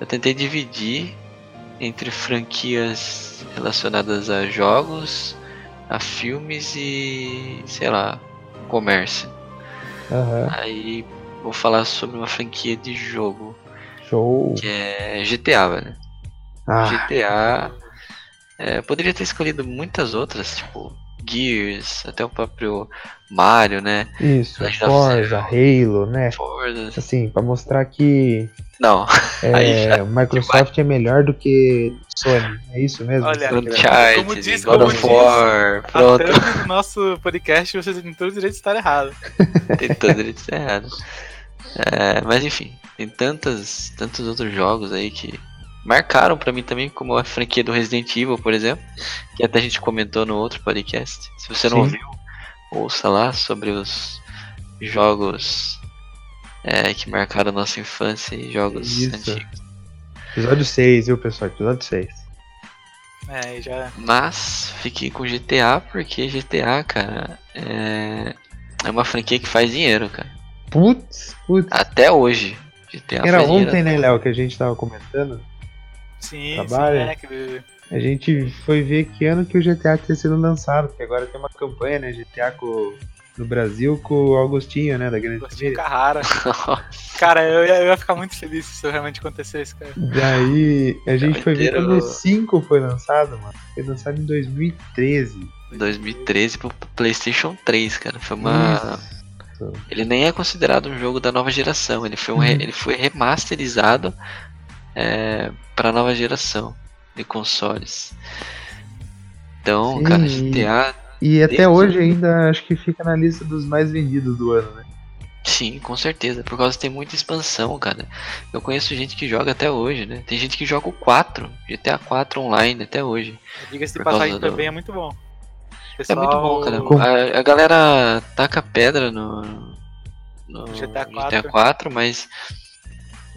eu tentei dividir entre franquias relacionadas a jogos, a filmes e, sei lá, comércio. Aham, Aí vou falar sobre uma franquia de jogo, show. que é GTA, velho. Ah, GTA. é, poderia ter escolhido muitas outras, tipo Gears, até o próprio Mario, né? isso, Forza, Halo, né? Forza. Assim, pra mostrar que Não, é, Microsoft é melhor do que Sony. É isso mesmo? Olha, Uncharted, Como diz- God como of diz War, pronto, thumb do nosso podcast, vocês têm todo o direito de estar errado. tem todo direito de ser errado. É, mas enfim, tem tantas, tantos outros jogos aí que marcaram pra mim também, como a franquia do Resident Evil, por exemplo, que até a gente comentou no outro podcast. Se você não Sim. ouviu, ouça lá sobre os jogos é, que marcaram nossa infância e jogos Isso. antigos. Episódio 6, viu, pessoal? Episódio 6. É, e já. Mas fiquei com GTA porque GTA, cara, é, é uma franquia que faz dinheiro, cara. Putz, putz. Até hoje. GTA Era faz dinheiro ontem, né, Léo, que a gente tava comentando. Sim, Trabalha. sim, é, A gente foi ver que ano que o GTA tinha sido lançado, porque agora tem uma campanha, né, GTA com, no Brasil com o Augustinho, né, da Grande Gostinho Família. Carrara. Cara, eu ia, eu ia ficar muito feliz se isso realmente acontecesse, cara. Daí a gente foi ver quando o 5 foi lançado, mano. Foi lançado em 2013. 2013 pro PlayStation 3, cara. Foi uma, Isso. Isso. Ele nem é considerado um jogo da nova geração. Ele foi, um re- Uhum. ele foi remasterizado é, para a nova geração de consoles. Então, Sim, cara, GTA, E até Deus. hoje ainda acho que fica na lista dos mais vendidos do ano, né? sim, com certeza. Por causa que tem muita expansão, cara. Eu conheço gente que joga até hoje, né? Tem gente que joga o 4, GTA 4 online até hoje. Diga-se de passagem do- também é muito bom. É muito bom, cara. A, a galera taca pedra no, no GTA GTA 4, mas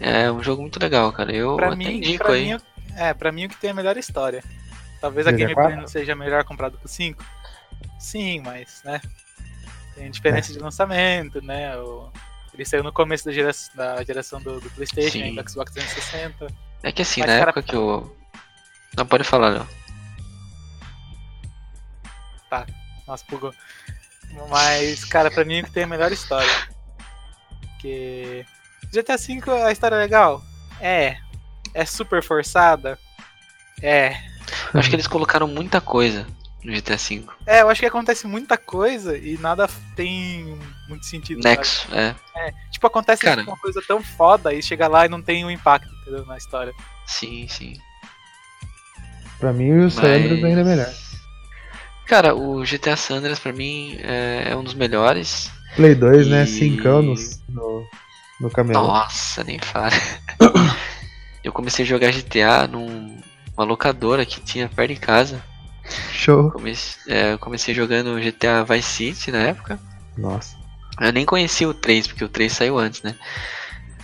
é um jogo muito legal, cara. Eu Pra até mim, indico pra aí. mim, é, pra mim o que tem a melhor história. Talvez a gameplay 4? não seja melhor comprado com 5. Sim, mas, né? Tem diferença de lançamento, né? O... Ele saiu no começo da, gera... da geração do, do Playstation Sim. e do Xbox 360. É que assim, Mas, na cara- época que eu. Não pode falar, Léo. Nossa, bugou. Mas, cara, pra mim o que tem a melhor história. Porque. GTA V a história é legal? É. É super forçada? É. Eu acho que eles colocaram muita coisa no GTA V. É, eu acho que acontece muita coisa e nada tem muito sentido. Nexo, é. Tipo, acontece Cara. uma coisa tão foda e chega lá e não tem um impacto, entendeu? Na história. Sim, sim. Pra mim o Sanders Mas- ainda é melhor. Cara, o GTA San Andreas pra mim é, é um dos melhores. Play 2, né? E- Cincão no, no, camelô. Nossa, nem fala. eu comecei a jogar GTA numa locadora que tinha perto de casa. Show. Comecei, é, comecei jogando GTA Vice City na época. Nossa. Eu nem conhecia o 3, porque o 3 saiu antes, né?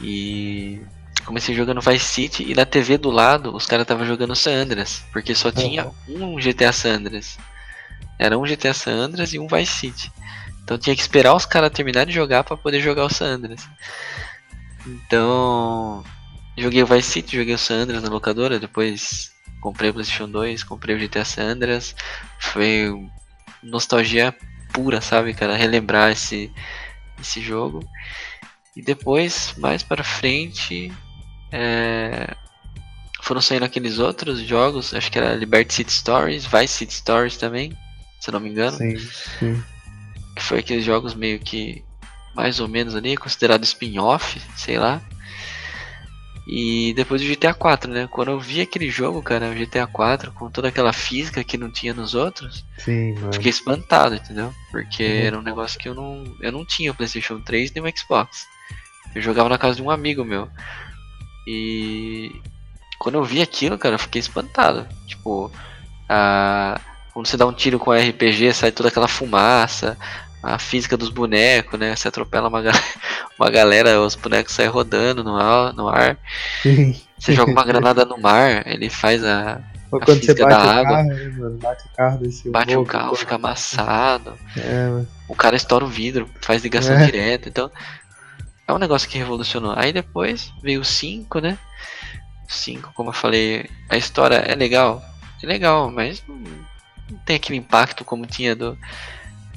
E comecei jogando Vice City e na TV do lado os caras estavam jogando San Andreas, porque só tinha um GTA San Andreas. Era um GTA San Andreas e um Vice City. Então tinha que esperar os caras terminarem de jogar pra poder jogar o San Andreas. Então, joguei o Vice City, joguei o San Andreas na locadora, depois comprei o PlayStation 2, comprei o GTA San Andreas. Foi nostalgia pura, sabe, cara? Relembrar esse, esse jogo. E depois, mais para frente, é, foram saindo aqueles outros jogos, acho que era Liberty City Stories, Vice City Stories também, se eu não me engano. Sim, sim. Que foi aqueles jogos meio que, mais ou menos ali, considerado spin-off, sei lá. E depois o GTA 4, né? Quando eu vi aquele jogo, cara, o GTA 4, com toda aquela física que não tinha nos outros, Sim. Fiquei espantado, entendeu? Porque Uhum. era um negócio que eu não. Eu não tinha o Playstation 3 nem o Xbox. Eu jogava na casa de um amigo meu. E quando eu vi aquilo, cara, eu fiquei espantado. Tipo, a... quando você dá um tiro com RPG, sai toda aquela fumaça, a física dos bonecos, né? Você atropela uma, ga- uma galera, os bonecos saem rodando no ar, no ar. Você joga uma granada no mar, ele faz a. Ou A quando você física bate da o água. carro, né, mano? Bate o carro desse Bate o carro, fica amassado. É, mano. o cara estoura o vidro, faz ligação É. direta, então é um negócio que revolucionou. Aí depois veio o 5, né? O 5, como eu falei, a história é legal, é legal, mas tem aquele impacto como tinha do.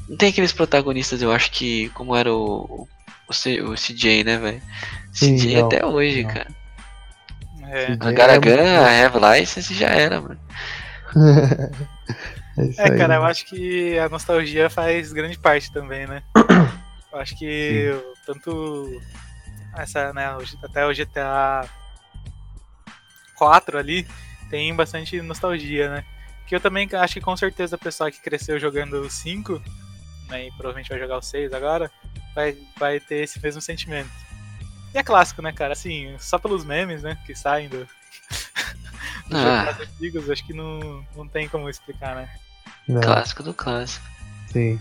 Não tem aqueles protagonistas, eu acho que como era o, o, C- o CJ, né, velho? CJ não, até hoje, não. cara. É, Sim. A É, Garagan, muito- a Have License já era, mano. é é, aí, cara, eu acho que a nostalgia faz grande parte também, né? Eu acho que tanto essa, né, até o GTA 4 ali tem bastante nostalgia, né? Que eu também acho que com certeza o pessoal que cresceu jogando o 5, né, e provavelmente vai jogar o 6 agora, vai, vai ter esse mesmo sentimento. E é clássico, né, cara? Assim, só pelos memes, né, que saem do, dos Ah. jogos antigos, acho que não, não tem como explicar, né? Não, Clássico do clássico. Sim.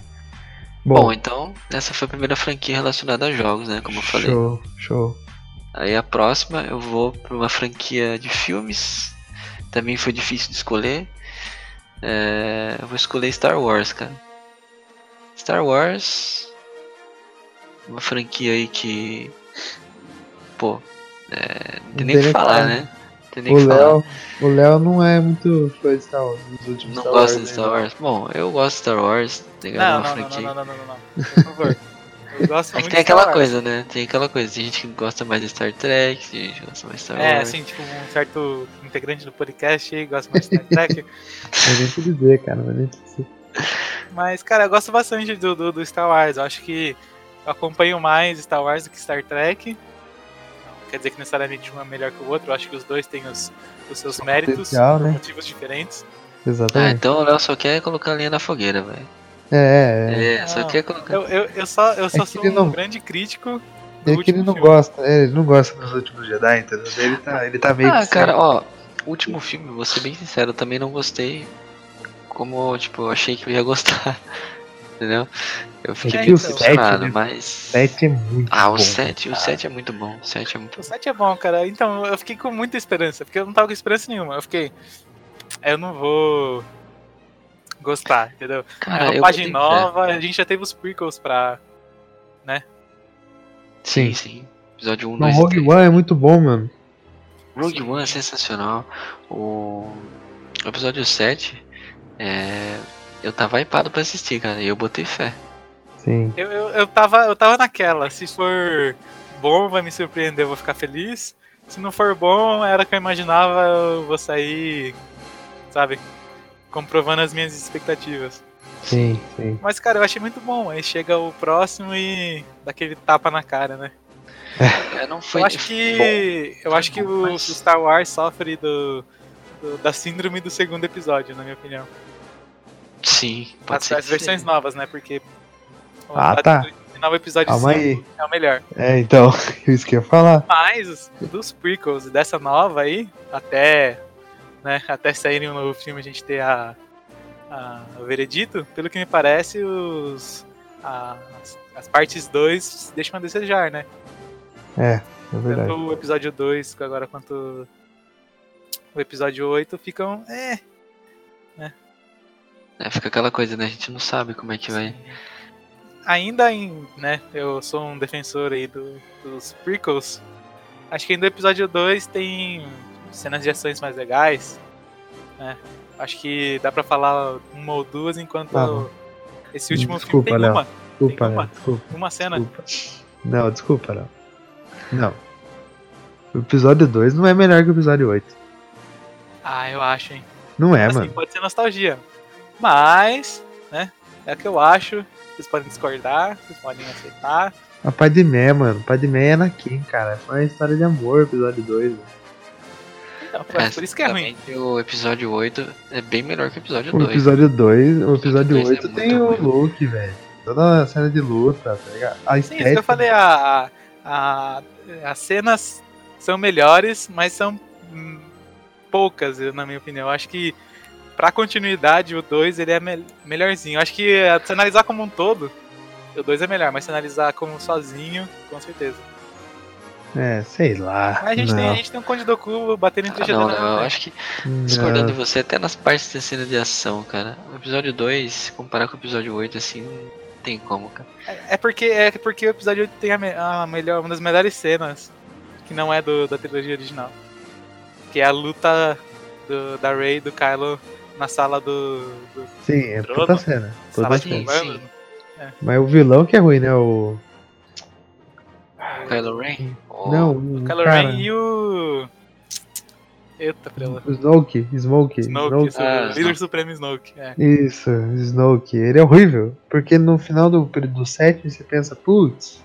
Bom, Bom, então, essa foi a primeira franquia relacionada a jogos, né? Como eu falei. show, show. Aí a próxima eu vou pra uma franquia de filmes. Também foi difícil de escolher. É, eu vou escolher Star Wars, cara. Star Wars. Uma franquia aí que. Pô. É, não tem nem o que falar, né? Tem nem o que falar. Léo, o Léo não é muito fã de Star Wars nos últimos Não Star gosta Wars, de né? Star Wars? Bom, eu gosto de Star Wars. Legal, Não, uma não, não, não, não, não, não, não. Por favor. Eu gosto É que tem aquela coisa, né? Tem aquela coisa. Tem gente que gosta mais de Star Trek, tem gente que gosta mais de Star É, Wars. assim, tipo, um certo integrante do podcast aí gosta mais de Star Trek. Não nem te dizer, cara, não nem dizer. Mas, cara, eu gosto bastante do, do, do Star Wars. Eu acho que eu acompanho mais Star Wars do que Star Trek. Não quer dizer que necessariamente um é melhor que o outro, eu acho que os dois têm os, os seus méritos por né? motivos diferentes. Ah, Exatamente. então o Léo só quer colocar a linha na fogueira, velho. É, é, é. É, só Não, quer colocar. Eu, eu, eu só, eu só É que sou ele um não- grande crítico do É que ele não filme. gosta, é, ele não gosta dos últimos Jedi, entendeu? Ele tá, ele tá meio Ah, que cara, ó, o último filme, vou ser bem sincero, eu também não gostei. Como, tipo, eu achei que eu ia gostar. Entendeu? Eu fiquei É, meio então. decepcionado, né? mas. 7 é muito Ah, o bom. 7, o 7 é muito bom. O 7 é muito O bom. 7 é bom, cara. Então, eu fiquei com muita esperança, porque eu não tava com esperança nenhuma. Eu fiquei. Eu não vou gostar, entendeu? É Cara, uma eu página nova, a gente já teve os prequels pra. Sim, Sim. sim. Episódio 1, Não, 2 e Rogue 3. One é muito bom, mano. Rogue One é sensacional. O, o episódio 7, é... eu tava hypado pra assistir, cara, e eu botei fé. Sim. Eu, eu, eu, tava, eu tava naquela. Se for bom, vai me surpreender, eu vou ficar feliz. Se não for bom, era o que eu imaginava, eu vou sair, sabe, comprovando as minhas expectativas. Sim, sim. Mas, cara, eu achei muito bom. Aí chega o próximo e dá aquele tapa na cara, né? É, não foi eu acho que. Eu acho que bom, o, mas- o Star Wars sofre do, do- da síndrome do segundo episódio, na minha opinião. Sim, pode As, ser. as versões sim. novas, né? Porque. o Ah, tá. episódio Calma 5 aí. é o melhor. É, então, isso que eu ia falar. Mas os- dos prequels e dessa nova aí, até, né, até saírem um novo filme a gente ter a, a- o veredito, pelo que me parece, os, a- as, as partes 2 deixam a desejar, né? É, é verdade. Tanto o episódio 2 agora quanto o episódio 8 ficam. É. É, fica aquela coisa, né? A gente não sabe como é que vai. Ainda em. né, eu sou um defensor aí do- dos prequels. Acho que ainda o episódio 2 tem cenas de ações mais legais. Né? Acho que dá pra falar uma ou duas, enquanto bom. esse último Desculpa, filme tem Léo. uma, Desculpa, Tem uma- Léo. Desculpa. uma cena. Desculpa. Não, desculpa, Léo. Não. O episódio 2 não é melhor que o episódio 8. Ah, eu acho, hein? Não é, assim, mano. pode ser nostalgia. Mas, né? É o que eu acho. Vocês podem discordar, vocês podem aceitar. A Padmé, mano. Padmé é Anakin, cara. Foi uma história de amor, o episódio 2. mano. Então, por, isso que é ruim. O episódio 8 é bem melhor que o episódio O 2. episódio 2, o episódio dois é 8 muito tem o. Luke, velho. Toda a cena de luta, tá ligado? A Sim, isso que estética. eu falei, a, a, as cenas são melhores, mas são hum, poucas, eu- na minha opinião. Eu acho que pra continuidade o 2 ele é me- melhorzinho. Eu acho que eh, se analisar como um todo, o 2 é melhor, mas se analisar como sozinho, com certeza. É, sei lá. Mas a gente, não. tem, a gente tem um Conde Doku batendo entre Ah, não, não, eu acho que discordando de você, até nas partes da cena de ação, cara. O episódio 2, se comparar com o episódio 8, assim, não tem como, cara. É, é porque, é porque o episódio 8 tem a, me- a melhor, uma das melhores cenas, que não é do, da trilogia original. Que é a luta do- da Rey e do Kylo na sala do. do Sim, é Drono. puta cena. Puta sala sim, de sim. Mas o vilão que é ruim, né? O. Kylo Ren? Oh, Não, O. Kylo cara, Ren e o. Eita, prela. O Snoke. Smoke. Snoke, isso, Ah, o líder Snoke. supremo Snoke. É. Isso, Snoke. Ele é horrível. Porque no final do, do set você pensa, putz,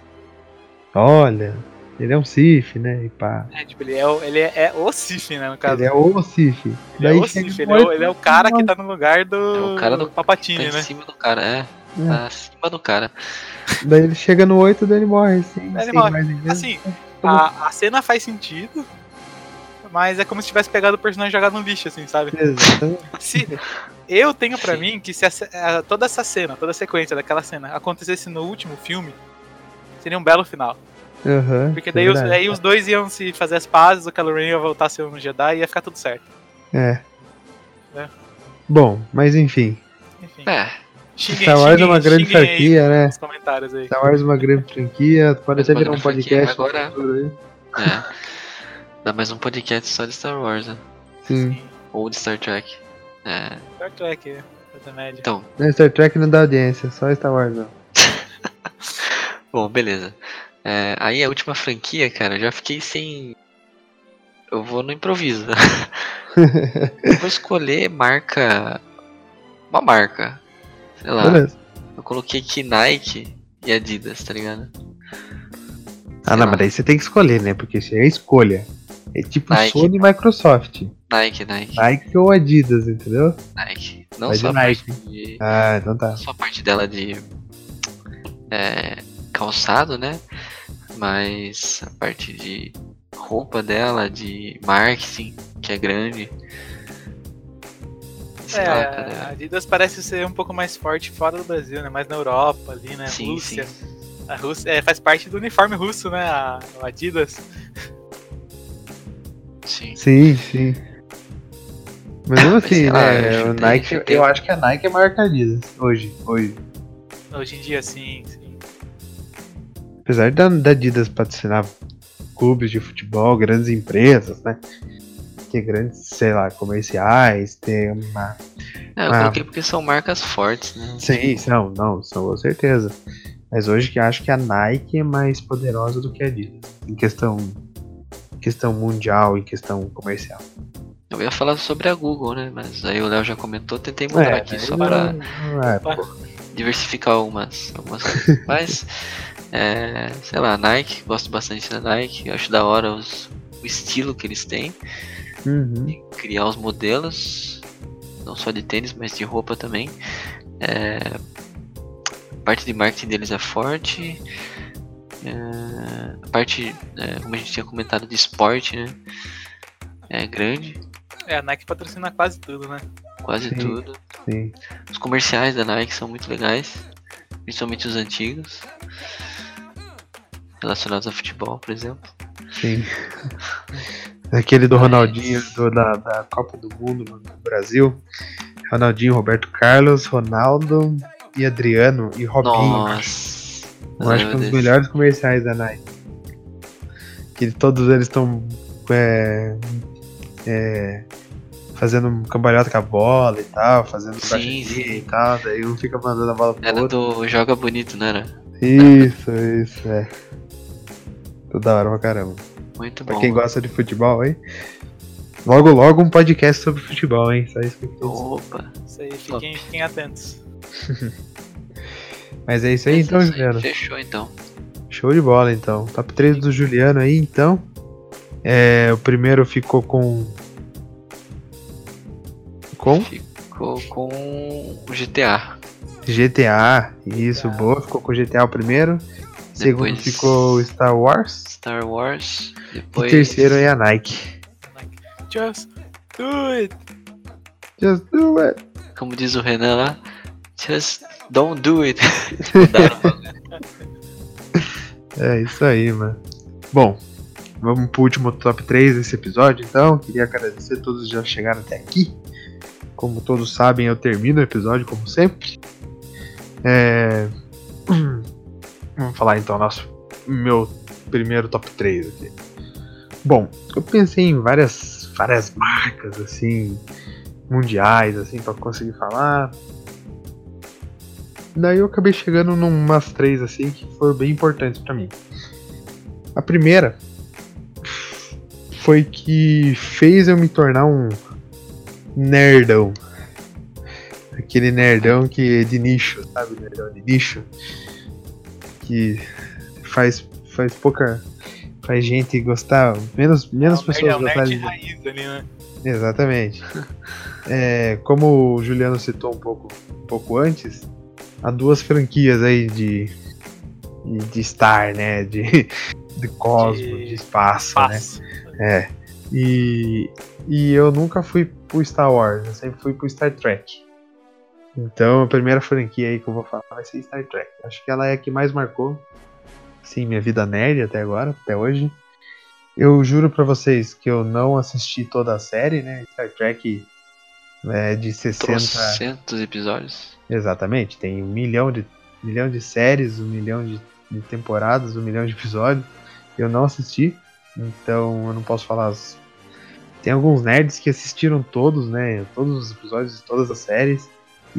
olha, ele é um Sith, né? E pá. É, tipo, ele é, o, ele é, é o Sif, né, no caso. Ele é o Sith. Ele Daí é o Sif, ele é o, ele é o cara que tá no lugar do, É o cara do- Tá Papatini, em né? cima do cara, é. É. Tá acima do cara. Daí ele chega no 8 daí ele morre, sim. Ele morre. mais ninguém. Assim, a, a cena faz sentido, mas é como se tivesse pegado o personagem jogado no lixo, assim, sabe? Exatamente. Se, eu tenho pra Sim. mim que se a a- toda essa cena, toda a sequência daquela cena acontecesse no último filme, seria um belo final. Aham, Porque daí os, aí os dois iam se fazer as pazes, o Kylo Ren ia voltar a ser um Jedi e ia ficar tudo certo. É. É. Bom, mas enfim. Enfim. É, Xinguem, Star Wars é uma grande franquia, né? Nos comentários aí. Star Wars é uma grande franquia. Pode até virar um grande franquia, podcast. agora- aí. é. Dá mais um podcast só de Star Wars, né? Sim. Ou de Star Trek. É. Star Trek, é. Então, Não, Star Trek não dá audiência, só Star Wars não. bom, beleza. É, aí a última franquia, cara, eu já fiquei sem. Eu vou no improviso. eu vou escolher marca. Uma marca. Sei lá. Beleza. Eu coloquei aqui Nike e Adidas, tá ligado? Ah, não, mas daí você tem que escolher, né? Porque isso aí é escolha. É tipo Nike. Sony e Microsoft. Nike, Nike, Nike ou Adidas, entendeu? Nike. Não Vai só a Nike. parte de. Ah, então tá. Não só a parte dela de é, calçado, né? Mas a parte de roupa dela, de marketing, que é grande. Sei lá, É, a cara. Adidas parece ser um pouco mais forte fora do Brasil, né? Mais na Europa ali, né? Sim, Rússia. A Rússia é, faz parte do uniforme russo, né? A, o Adidas. Sim. Sim, sim. Mas mesmo assim, lá, né? eu o Nike, chutei. eu acho que a Nike é maior que a Adidas hoje. hoje. Hoje em dia, sim, sim. Apesar da, da Adidas patrocinar clubes de futebol, grandes empresas, né? Ter grandes, sei lá, comerciais, ter uma. É, eu Ah. coloquei porque são marcas fortes, né? Sim, são, não, são com certeza. Mas hoje que acho que a Nike é mais poderosa do que a Adidas. Em questão. questão mundial, em questão comercial. Eu ia falar sobre a Google, né? Mas aí o Léo já comentou, tentei mudar aqui daí só não é, diversificar algumas, algumas coisas. Mas, é, sei lá, Nike, gosto bastante da Nike, acho da hora os, o estilo que eles têm, Uhum. criar os modelos, não só de tênis, mas de roupa também. É, a parte de marketing deles é forte. é, a parte, é, como a gente tinha comentado, de esporte, né? É grande, É, a Nike patrocina quase tudo, né? quase Sim. tudo. Sim. Os comerciais da Nike são muito legais, principalmente os antigos, relacionados a futebol, por exemplo. Sim. Aquele do Ronaldinho do- da, da Copa do Mundo do Brasil. Ronaldinho, Roberto Carlos, Ronaldo e Adriano e Robinho. Nossa! Eu acho que é um dos melhores comerciais da Nike. Que todos eles estão é, é, fazendo um cambalhota com a bola e tal, fazendo Sim, e tal, daí um fica mandando a bola pro Era outro. do Joga Bonito, não era? Isso, isso, é. Tudo da hora pra caramba. Muito Pra bom. quem gosta de futebol, hein? Logo, logo um podcast sobre futebol, hein? Só isso que eu. Opa! Isso aí, fiquem, fiquem atentos. Mas é isso aí Mas então, é isso aí, Juliano. Fechou então. Show de bola então. Top 3 do Juliano aí, então. É, o primeiro ficou com. Com Ficou com o GTA. GTA. Isso, boa. Ficou com GTA o primeiro. Segundo Depois- ficou Star Wars. Star Wars. E Depois. terceiro é a Nike. Just do it! Just do it. Como diz o Renan lá. Just don't do it. É isso aí, mano. Bom, vamos pro último top 3 desse episódio, então. Queria agradecer a todos que já chegaram até aqui. Como todos sabem, eu termino o episódio, como sempre. É... Vamos falar então nosso meu primeiro top 3 aqui. Bom, eu pensei em várias, várias marcas assim, mundiais, assim, para conseguir falar. Daí eu acabei chegando numas três assim que foram bem importantes pra mim. A primeira foi que fez eu me tornar um nerdão. Aquele nerdão que é de nicho, sabe? Nerdão de nicho. Que faz, faz pouca. Faz gente gostar. Menos, menos É pessoas nerd- gostarem raiz ali, né? Exatamente. É, como o Juliano citou um pouco, um pouco antes, há duas franquias aí de, de, Star, né? De, de Cosmo, de, De espaço, né? Passo. É. E, e eu nunca fui pro Star Wars, eu sempre fui pro Star Trek. Então a primeira franquia aí que eu vou falar vai ser Star Trek. Acho que ela é a que mais marcou, sim, minha vida nerd até agora, até hoje. Eu juro pra vocês que eu não assisti toda a série, né? Star Trek é de 60. Trocentos episódios. Exatamente, tem um milhão de, milhão de séries, um milhão de, de temporadas, um milhão de episódios. Eu não assisti, então eu não posso falar. As... Tem alguns nerds que assistiram todos, né? Todos os episódios de todas as séries.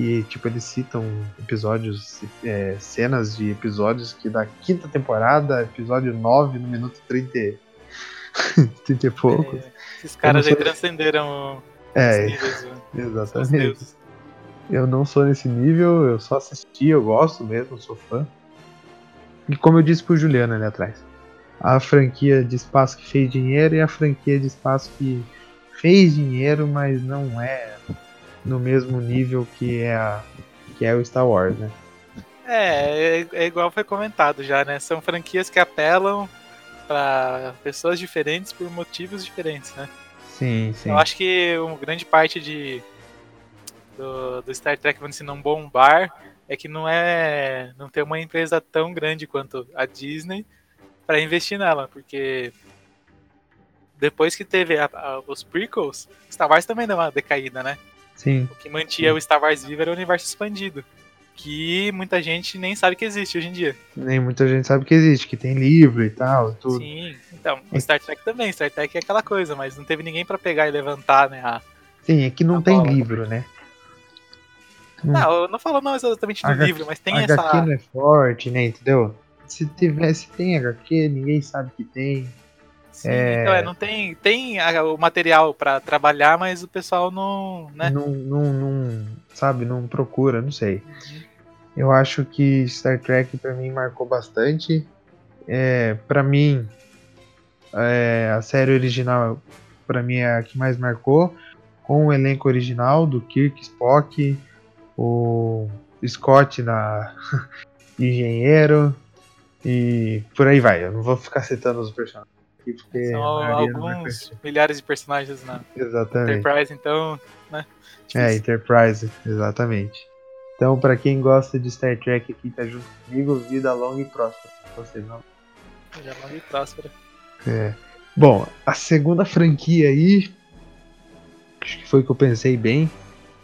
E, tipo, eles citam episódios, é, cenas de episódios que da quinta temporada, episódio 9, no minuto 30, e- 30 e pouco. É, esses caras não sou- transcenderam É, níveis, né? Exatamente. Eu não sou nesse nível, eu só assisti, eu gosto mesmo, sou fã. E como eu disse pro Juliano ali atrás, a franquia de espaço que fez dinheiro e a franquia de espaço que fez dinheiro, mas não é no mesmo nível que é a que é o Star Wars, né? É, é, é igual foi comentado já, né? São franquias que apelam para pessoas diferentes por motivos diferentes, né? Sim, sim. Eu acho que uma grande parte de do, do Star Trek vamos dizer, não bombar é que não é não tem uma empresa tão grande quanto a Disney para investir nela, porque depois que teve a, a, os prequels, Star Wars também deu uma decaída, né? Sim. O que mantinha o Star Wars vivo era o universo expandido. Que muita gente nem sabe que existe hoje em dia. Nem muita gente sabe que existe, que tem livro e tal, tudo. Sim, então, o Star Trek também. Star Trek é aquela coisa, mas não teve ninguém para pegar e levantar, né? A... Sim, é que não tem bola. livro, né? Não, eu não falo não exatamente do HQ livro, mas tem HQ essa. não é forte, né? Entendeu? Se tivesse, tem HQ, ninguém sabe que tem. Sim, é- Então, é, não tem. Tem o material para trabalhar, mas o pessoal não. né? Não, não, não, sabe, não procura, não sei. Eu acho que Star Trek pra mim marcou bastante. É, para mim, é, a série original pra mim é a que mais marcou, com o elenco original do Kirk, Spock, o Scott na engenheiro e por aí vai. Eu não vou ficar citando os personagens aqui porque São alguns milhares de personagens na Exatamente. Enterprise, então. Né? É. Enterprise, exatamente. Então, pra quem gosta de Star Trek aqui, tá junto comigo, vida longa e próspera. Vocês não. Já não vi próspera. É. Bom, a segunda franquia aí, acho que foi que eu pensei bem,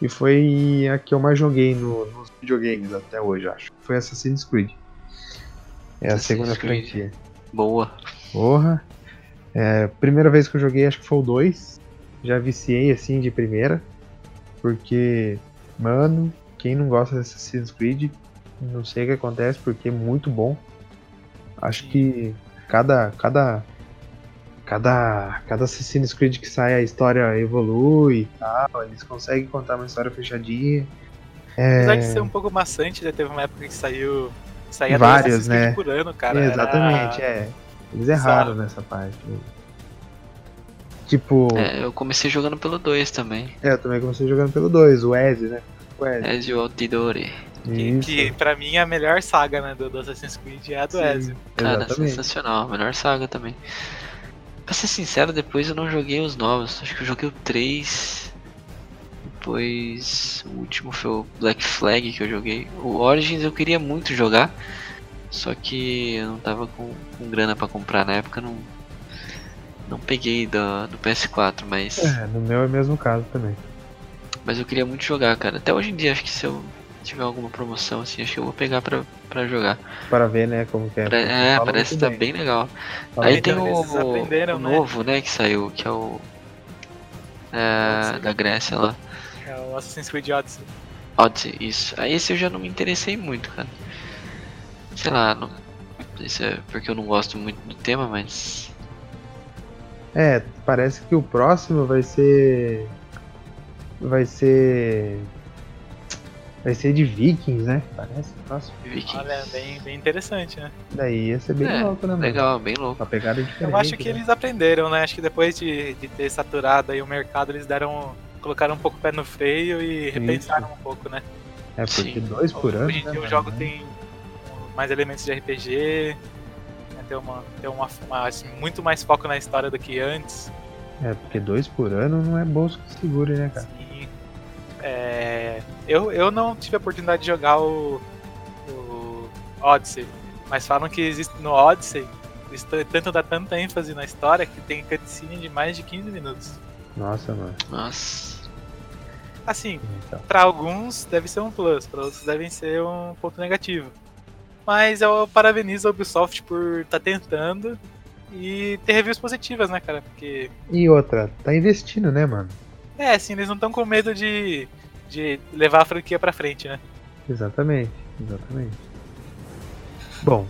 e foi a que eu mais joguei no- nos videogames até hoje, acho. Foi Assassin's Creed. É a Assassin's segunda Creed. franquia. Boa. Porra. É, primeira vez que eu joguei, acho que foi o 2. Já viciei assim de primeira. Porque, mano, quem não gosta de Assassin's Creed, não sei o que acontece, porque é muito bom. Acho que cada. cada. Cada, cada Assassin's Creed que sai a história evolui e tal, eles conseguem contar uma história fechadinha. É, Apesar de ser um pouco maçante, já teve uma época que saiu. Saía Vários, né? por ano, cara. Era- exatamente, é. Eles erraram Bizarro. nessa parte. Tipo, É, eu comecei jogando pelo 2 também. É, eu também comecei jogando pelo 2, o Ezio, né? O Ezio. Ezio Auditore. Que, que pra mim é a melhor saga né, do, do Assassin's Creed é a do Sim, Ezio. Cara, Exatamente. sensacional. Melhor saga também. Pra ser sincero, depois eu não joguei os novos. Acho que eu joguei o 3. Depois. O último foi o Black Flag que eu joguei. O Origins eu queria muito jogar. Só que eu não tava com, com grana pra comprar na época. Não, não peguei do, do PS4, mas. É, no meu é o mesmo caso também. Mas eu queria muito jogar, cara. Até hoje em dia, acho que se eu tiver alguma promoção assim, acho que eu vou pegar pra, pra jogar. Para ver, né, como que é. Pra- é, parece que tá bem legal. Fala Aí tem o, o né? novo, né, que saiu, que é o. É, da Grécia lá. É o Assassin's Creed Odyssey. Odyssey, isso. Aí esse eu já não me interessei muito, cara. Sei lá, não. Isso é porque eu não gosto muito do tema, mas. É, parece que o próximo vai ser. Vai ser. Vai ser de Vikings, né? Parece o próximo. Vikings. Olha, bem, bem interessante, né? Daí ia ser bem É, louco, né, mano? Legal, bem louco. Uma pegada diferente. Eu acho que né? eles aprenderam, né? Acho que depois de, de ter saturado aí o mercado, eles deram. colocaram um pouco o pé no freio e repensaram um pouco, né? É, porque Sim. dois por ano. Hoje em né, dia o mano? jogo tem mais elementos de RPG, né, tem, uma, tem uma, uma- assim, muito mais foco na história do que antes. É, porque dois por ano não é bolso que segure, né, cara? Assim, é, eu, eu não tive a oportunidade de jogar o, o Odyssey, mas falam que existe no Odyssey, tanto dá tanta ênfase na história que tem cutscene de mais de 15 minutos. Nossa, mano. Nossa. Assim, Então, Pra alguns deve ser um plus, para outros devem ser um ponto negativo. Mas eu parabenizo a Ubisoft por estar tentando e ter reviews positivas, né, cara? Porque, E outra, tá investindo, né, mano? é, assim, eles não estão com medo de, de levar a franquia pra frente, né? Exatamente, exatamente. Bom,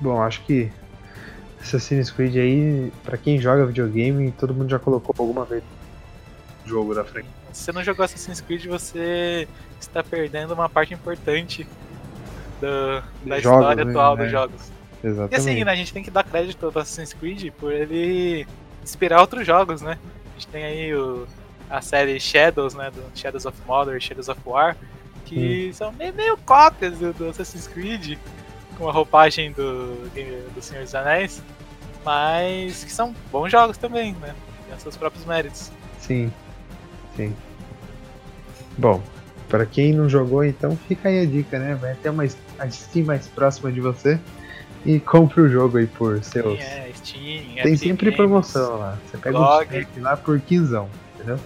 bom, acho que Assassin's Creed aí, pra quem joga videogame, todo mundo já colocou alguma vez no jogo da frente. Se você não jogou Assassin's Creed, você está perdendo uma parte importante do- da Jogos, história né? atual É. dos jogos. E Exatamente. assim, né, a gente tem que dar crédito pro Assassin's Creed por ele inspirar outros jogos, né? A gente tem aí o, a série Shadows, né? Do Shadows of Mordor e Shadows of War, que são meio, meio cópias do, do Assassin's Creed, com a roupagem do, do Senhor dos Anéis, mas que são bons jogos também, né? Tem seus próprios méritos. Sim. Sim. Bom, para quem não jogou, então fica aí a dica, né? Vai até uma a Steam mais próxima de você e compre o jogo aí por seus. Tem, é, Steam, Tem sempre promoção lá. Você pega um GOG. cheque lá por quinzão, entendeu?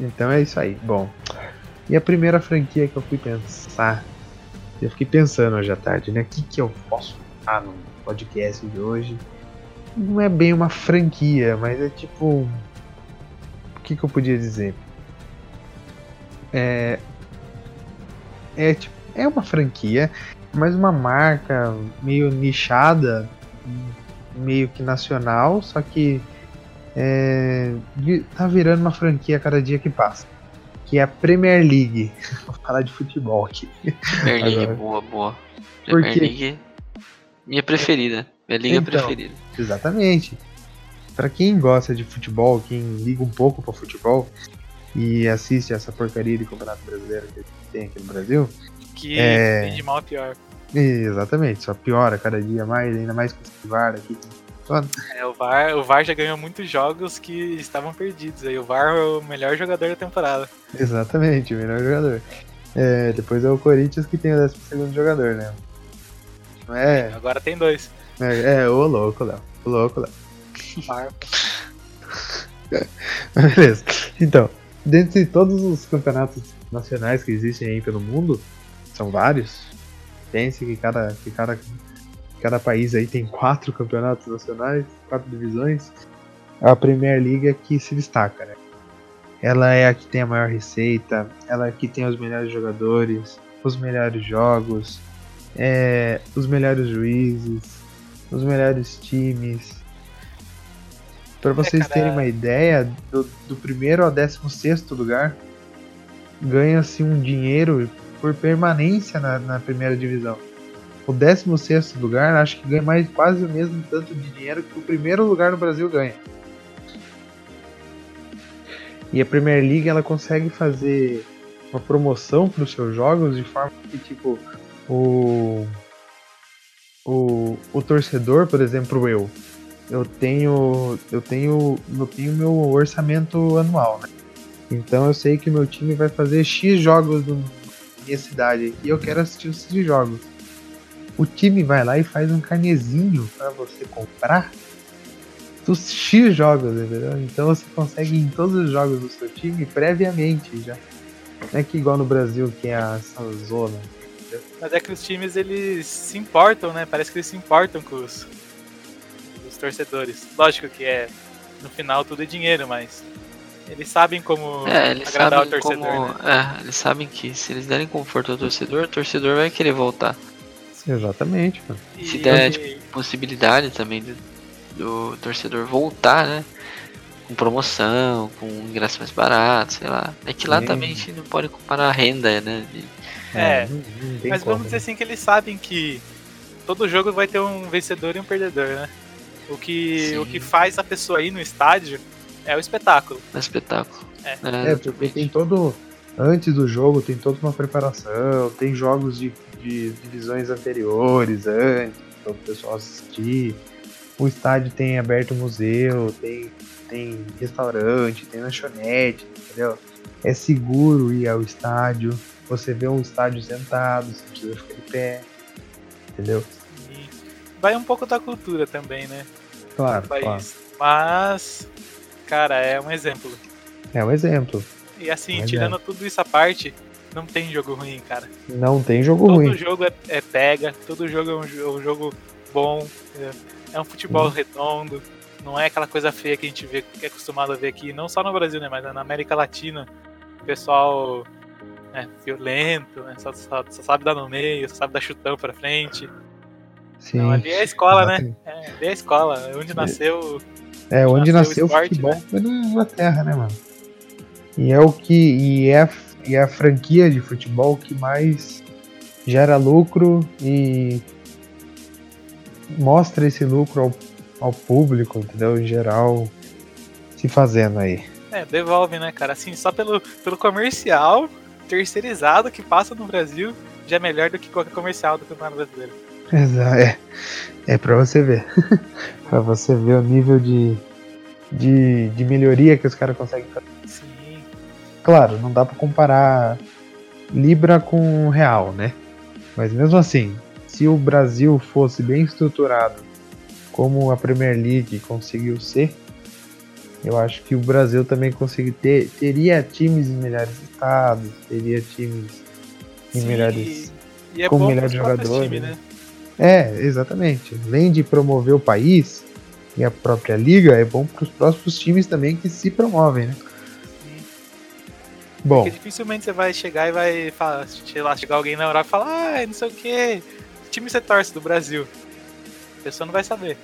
Então é isso aí. Bom, e a primeira franquia que eu fui pensar, eu fiquei pensando hoje à tarde, né? O que, que eu posso falar no podcast de hoje? Não é bem uma franquia, mas é tipo. O que, que eu podia dizer? É. É tipo. É uma franquia, mas uma marca meio nichada, meio que nacional, só que é, tá virando uma franquia a cada dia que passa. Que é a Premier League. Vou falar de futebol aqui. Premier League, Agora. boa, boa. Premier quê? League, minha preferida. Minha liga Então. preferida. Exatamente. Pra quem gosta de futebol, quem liga um pouco pra futebol e assiste essa porcaria de campeonato brasileiro que tem aqui no Brasil, Que É. de mal a pior. exatamente, só piora cada dia mais, ainda mais com esse VAR aqui. É, o, VAR, o VAR já ganhou muitos jogos que estavam perdidos. Aí o VAR é o melhor jogador da temporada. Exatamente, o melhor jogador. É, depois é o Corinthians que tem o 12 segundo jogador, né? É? Agora tem dois. É, é ô louco, Léo. Ô louco, Léo. Beleza. Então, dentre todos os campeonatos nacionais que existem aí pelo mundo, são vários. Pense que cada, que cada, cada país aí tem quatro campeonatos nacionais, quatro divisões. A Premier League é que se destaca, né? Ela é a que tem a maior receita, ela é a que tem os melhores jogadores, os melhores jogos, é, os melhores juízes, os melhores times. Para vocês cara, terem uma ideia, do, do primeiro ao décimo sexto lugar, ganha-se um dinheiro por permanência na, na primeira divisão. O décimo sexto lugar, acho que ganha mais quase o mesmo tanto de dinheiro que o primeiro lugar no Brasil ganha. E a Premier League ela consegue fazer uma promoção para os seus jogos de forma que tipo o o, o torcedor, por exemplo, eu, eu tenho eu tenho eu tenho meu orçamento anual, né? Então eu sei que meu time vai fazer X jogos na minha cidade e eu quero assistir esses jogos. O time vai lá e faz um carnezinho para você comprar dos X jogos, entendeu? Então você consegue ir em todos os jogos do seu time previamente já. Não é que igual no Brasil que é essa zona. Mas é que os times eles se importam, né? Parece que eles se importam com os, os torcedores. Lógico que é no final tudo é dinheiro, mas eles sabem como É, eles agradar o sabem torcedor, como. né? É, eles sabem que se eles derem conforto ao torcedor, o torcedor vai querer voltar. Exatamente, mano. E, Se der, tipo, possibilidade também do, do torcedor voltar, né? Com promoção, com ingresso mais barato, sei lá. É que lá Sim. também a gente não pode comparar a renda, né? de- É, tem mas como, vamos dizer né? assim que eles sabem que todo jogo vai ter um vencedor e um perdedor, né? O que, Sim. o que faz a pessoa ir no estádio é o espetáculo. no espetáculo. É. É, porque exatamente. tem todo. Antes do jogo tem toda uma preparação, tem jogos de, de divisões anteriores antes, para o pessoal assistir. O estádio tem aberto museu, tem, tem restaurante, tem lanchonete, entendeu? É seguro ir ao estádio. Você vê um estádio sentado, você precisa ficar de pé. Entendeu? Vai um pouco da cultura também, né? Claro, Do país. claro. Mas, cara, é um exemplo. É um exemplo. E assim, Mas tirando tudo isso à parte, não tem jogo ruim, cara. Não tem jogo Todo ruim. jogo é, é pega, todo jogo é um, jo- um jogo bom, entendeu? é um futebol Uhum. redondo, não é aquela coisa feia que a gente vê, que é acostumado a ver aqui, não só no Brasil, né, mas na América Latina, o pessoal é violento, né, só, só- só sabe dar no meio, só sabe dar chutão pra frente. Sim. Não, ali é a escola, né? Exatamente. É, ali é a escola, onde nasceu. É, onde nasceu nasceu o o esporte, futebol né? foi na Inglaterra, né, mano? E é o que. E é, e é a franquia de futebol que mais gera lucro e mostra esse lucro ao, ao público, entendeu? Em geral, se fazendo aí. É, devolve, né, cara? Assim, só pelo, pelo comercial terceirizado que passa no Brasil, já é melhor do que qualquer comercial do Campeonato Brasileiro. Exato, é. É pra você ver. pra você ver o nível de, de, de melhoria que os caras conseguem fazer. Sim. Claro, não dá pra comparar Libra com Real, né? Mas mesmo assim, se o Brasil fosse bem estruturado como a Premier League conseguiu ser, eu acho que o Brasil também conseguir ter, teria times em melhores estados, teria times em Sim, melhores. E é com melhores jogadores, times, né? É, exatamente. Além de promover o país e a própria liga, é bom para os próximos times também que se promovem, né? Sim. Bom, Porque dificilmente você vai chegar e vai falar, sei lá, chegar alguém na Europa e falar, ah, não sei o que, que time você torce do Brasil? A pessoa não vai saber.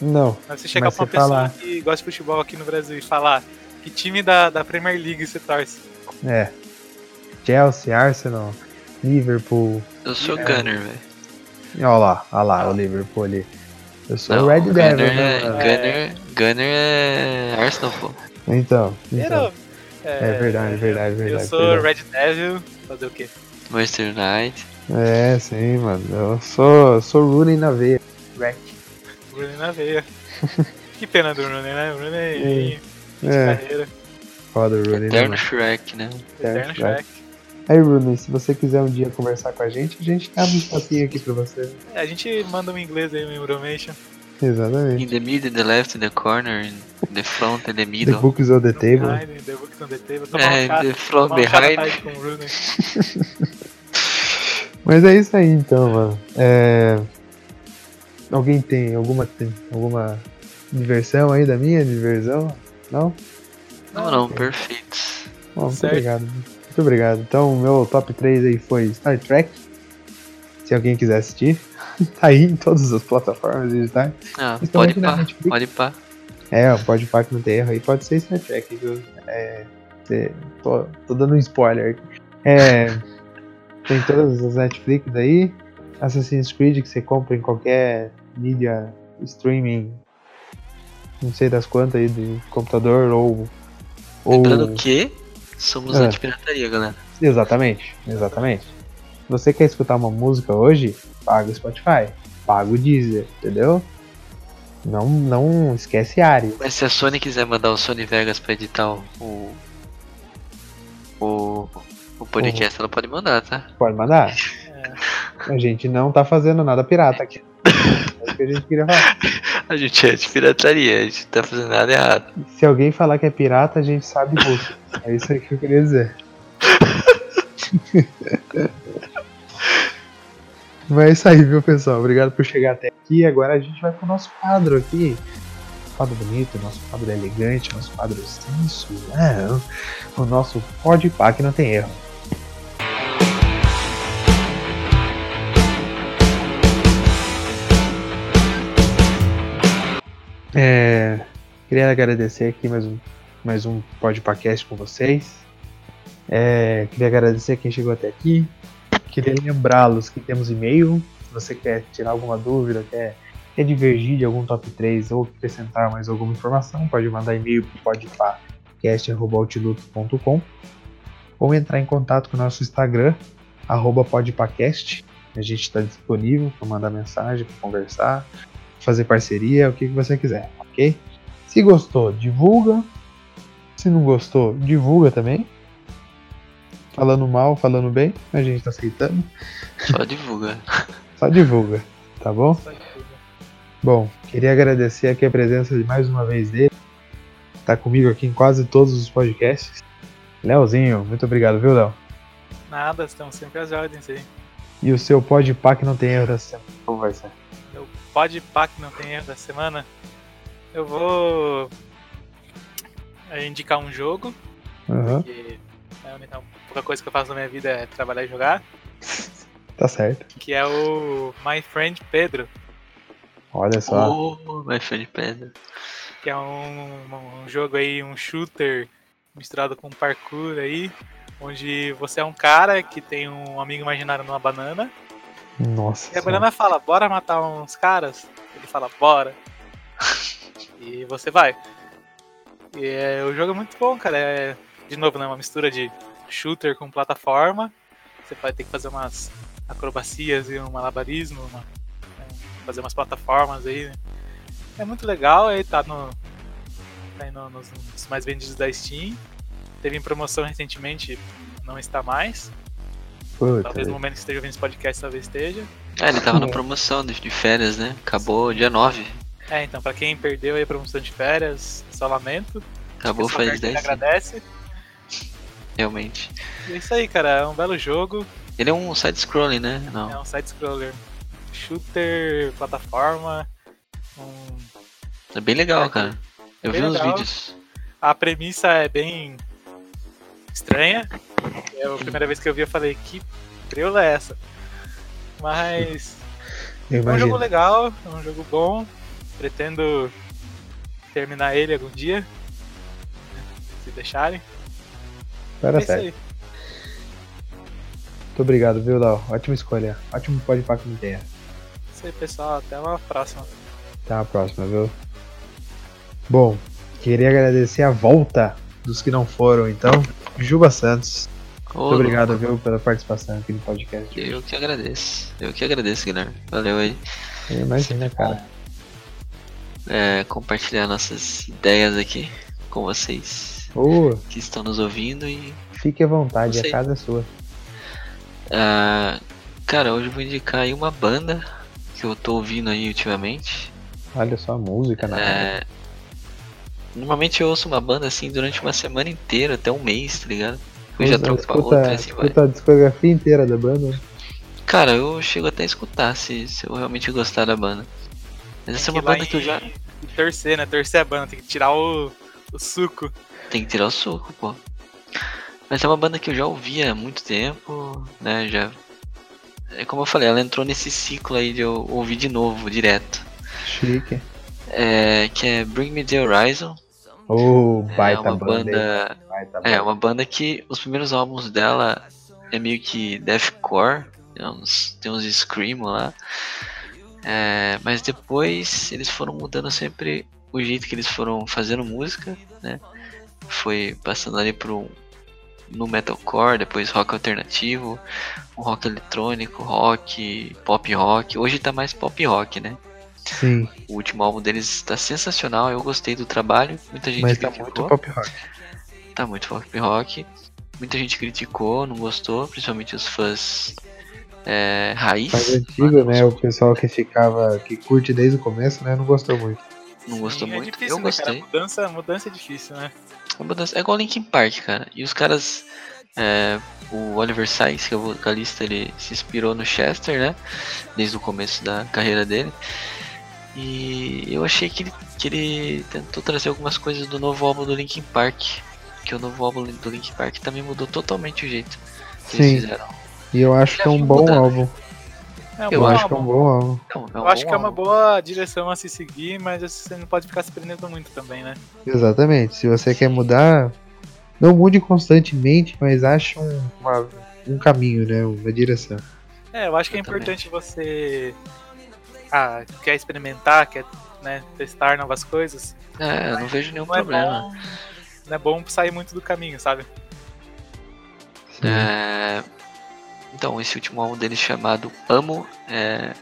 não. Mas você chegar Mas pra uma pessoa falar- que gosta de futebol aqui no Brasil e falar que time da, da Premier League você torce. É. Chelsea, Arsenal, Liverpool. Eu sou É. Gunner, velho. Olha lá, olha lá, o Liverpool ali. Eu sou Não, o Red Devil, Gunner, né? é? Gunner, Gunner é Arsenal, pô. Então, então. Era- É verdade, verdade, Eu verdade. sou verdade. Red Devil, fazer o quê? Manchester United. É, sim, mano. Eu sou, eu sou Rooney na veia. Rooney na veia. que pena do Rooney, né? Rooney, É. de É, carreira, foda o Rooney. né, Eterno mano? Shrek, né? eterno Shrek. Shrek. Aí, Rooney, se você quiser um dia conversar com a gente, a gente abre um espacinho aqui pra você. É, a gente manda um inglês aí, um Euromation. Exatamente. In the middle, in the left, in the corner, in the front, in the The middle. Books on the Table. Behind, the books on the table. Um É, the front, behind. Mas é isso aí então, mano. É... Alguém tem alguma, tem alguma diversão aí da minha diversão? Não? Não, não, perfeitos. Bom, muito obrigado. Muito obrigado. Então, meu top 3 aí foi Star Trek. Se alguém quiser assistir, tá aí em todas as plataformas digitais. Ah, pode pá, pode pá. É, pode pá que não tem erro aí, pode ser Star Trek, viu? É, tô, tô dando um spoiler aqui. É, tem todas as Netflix aí, Assassin's Creed que você compra em qualquer mídia streaming, não sei das quantas aí, de computador ou. ou... Lembrando que somos Ah. anti-pirataria, galera. Exatamente, exatamente. Se você quer escutar uma música hoje, paga o Spotify, paga o Deezer, entendeu? Não, não esquece Ari. Mas se a Sony quiser mandar o Sony Vegas pra editar o. o, o, o podcast, ela pode mandar, tá? Pode mandar. É, A gente não tá fazendo nada pirata aqui. É isso que a gente queria falar. A gente é de pirataria, a gente não tá fazendo nada errado. Se alguém falar que é pirata, a gente sabe russo. É isso aí que eu queria dizer. Mas é isso aí, viu, pessoal? Obrigado por chegar até aqui. Agora a gente vai pro nosso quadro aqui. Quadro bonito, nosso quadro elegante, nosso quadro sensual. O nosso pode pá que não tem erro. É, queria agradecer aqui mais um, mais um podcast com vocês. É, queria agradecer quem chegou até aqui. Queria lembrá-los que temos e-mail. Se você quer tirar alguma dúvida, quer, quer divergir de algum top 3 ou acrescentar mais alguma informação, pode mandar e-mail para podpacast.outlook.com ou entrar em contato com o nosso Instagram, podpacast. A gente está disponível para mandar mensagem, para conversar, fazer parceria, o que, que você quiser, ok? Se gostou, divulga. Se não gostou, divulga também. Falando mal, falando bem, a gente tá aceitando. Só divulga. Só divulga, tá bom? só isso. Bom, queria agradecer aqui a presença de mais uma vez dele. Tá comigo aqui em quase todos os podcasts. Leozinho, muito obrigado, viu, Léo? Nada, estão sempre às ordens aí. E o seu podpá que não tem erro dessa semana. Como vai ser? Pode pá que não tem erro da semana. Eu vou é, indicar um jogo, Aham, que é a única pouca coisa que eu faço na minha vida é trabalhar e jogar, tá certo. que é o My Friend Pedro, Olha só. Oh, my friend pedra. que é um, um jogo aí, um shooter misturado com parkour aí, onde você é um cara que tem um amigo imaginário numa banana. Nossa. E a banana fala, bora matar uns caras? Ele fala, bora. e você vai. E é, o jogo é muito bom, cara. É, de novo, né? Uma mistura de shooter com plataforma. Você vai ter que fazer umas acrobacias e um malabarismo, uma- né, fazer umas plataformas aí. né. É muito legal, aí tá no. Tá aí no- nos, nos mais vendidos da Steam. Teve em promoção recentemente, não está mais. Puta, Talvez no momento que esteja ouvindo esse podcast, talvez esteja. Ah, ele tava na É. promoção de, de férias, né? Acabou dia 9. É, então, pra quem perdeu aí a promoção de férias, só lamento. Acabou faz souber, 10 dias, agradece. realmente. E é isso aí, cara. É um belo jogo. Ele é um side-scrolling, né? Não. É um side-scroller. Shooter, plataforma. Um... É bem legal, cara. Eu Bem vi uns legal. vídeos. A premissa é bem estranha. É a primeira vez que eu vi, eu falei, que preula é essa? Mas é um jogo legal, é um jogo bom. Pretendo terminar ele algum dia. Se deixarem. Vai É aí. Muito obrigado, viu, Lau? Ótima escolha. Ótimo pode para que me tenha. É Isso aí, pessoal. Até uma próxima. Até a próxima, viu? Bom, queria agradecer a volta dos que não foram, então. Juba Santos, Ô, muito obrigado, viu, pela participação aqui no podcast. Eu que agradeço. Eu que agradeço, Guilherme. Valeu aí. Imagina, cara. É, compartilhar nossas ideias aqui com vocês Ô, que estão nos ouvindo e. fique à vontade, a casa é sua. ah, cara, hoje eu vou indicar aí uma banda que eu tô ouvindo aí ultimamente. Olha só a música na área. É, normalmente eu ouço uma banda assim durante uma semana inteira, até um mês, tá ligado? Eu já troco pra escuta, outra, assim vai. escuta a discografia inteira da banda. Cara, eu chego até a escutar se, se eu realmente gostar da banda. Mas essa é uma banda que eu já. torcer, né? Torcer a banda, tem que tirar o, o suco. Tem que tirar o suco, pô. Mas é uma banda que eu já ouvia há muito tempo, né? Já. É como eu falei, ela entrou nesse ciclo aí de eu ouvir de novo, direto. Chique. É, que é Bring Me the Horizon. É baita uma banda. banda. É, uma banda que os primeiros álbuns dela é meio que deathcore, tem uns, tem uns scream lá. É, mas depois eles foram mudando sempre o jeito que eles foram fazendo música, né? Foi passando ali pro no metalcore, depois rock alternativo, um rock eletrônico, rock, pop rock. Hoje tá mais pop rock, né? Sim, O último álbum deles tá sensacional, eu gostei do trabalho, muita gente mas tá criticou. muito pop rock. Tá muito pop rock. Muita gente criticou, não gostou, principalmente os fãs é, raiz. Mais antigo, né? O pessoal que ficava, que curte desde o começo, né? Não gostou muito. Não gostou Sim, muito. É difícil, eu né, cara? gostei. Mudança, mudança é difícil, né? Mudança- É igual Linkin Park, cara. E os caras. é, o Oliver Sykes, que é o vocalista, ele se inspirou no Chester, né? Desde o começo da carreira dele. E eu achei que ele, que ele tentou trazer algumas coisas do novo álbum do Linkin Park. Que o novo álbum do Linkin Park também mudou totalmente o jeito que Sim. eles fizeram. E eu acho que é um bom muda, né? álbum. É um Eu acho que é um álbum. bom álbum. Não, é um Eu acho que é uma álbum. boa direção a se seguir, mas você não pode ficar se prendendo muito também, né? Exatamente. Se você quer mudar, não mude constantemente, mas ache um, uma- um caminho, né? Uma direção. É, eu acho que é importante você. Ah, quer experimentar, quer né, testar novas coisas. É, eu não vejo nenhum Não é, problema. bom, não é bom sair muito do caminho, sabe? É, Então, esse último álbum dele chamado Amo é,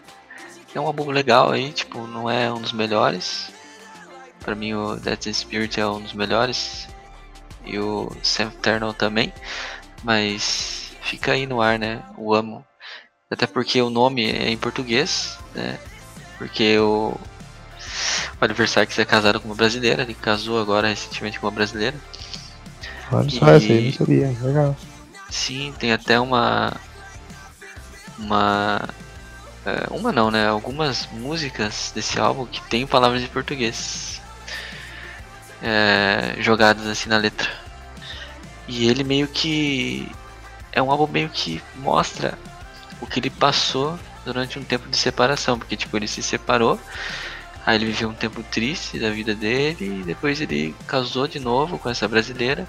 é um álbum legal aí, tipo, não é um dos melhores. Pra mim o Dead Spirit é um dos melhores. E o Sam Eternal também. Mas fica aí no ar, né? O Amo. Até porque o nome é em português, né? Porque o Oliver Sykes é casado com uma brasileira, ele casou agora recentemente com uma brasileira. Olha só, essa aí não sabia. Legal. Sim, tem até uma. Uma. é, uma não, né? Algumas músicas desse álbum que tem palavras em português. é, jogadas assim na letra. E ele meio que. É um álbum meio que mostra o que ele passou durante um tempo de separação. Porque, tipo, ele se separou. Aí ele viveu um tempo triste da vida dele. E depois ele casou de novo com essa brasileira.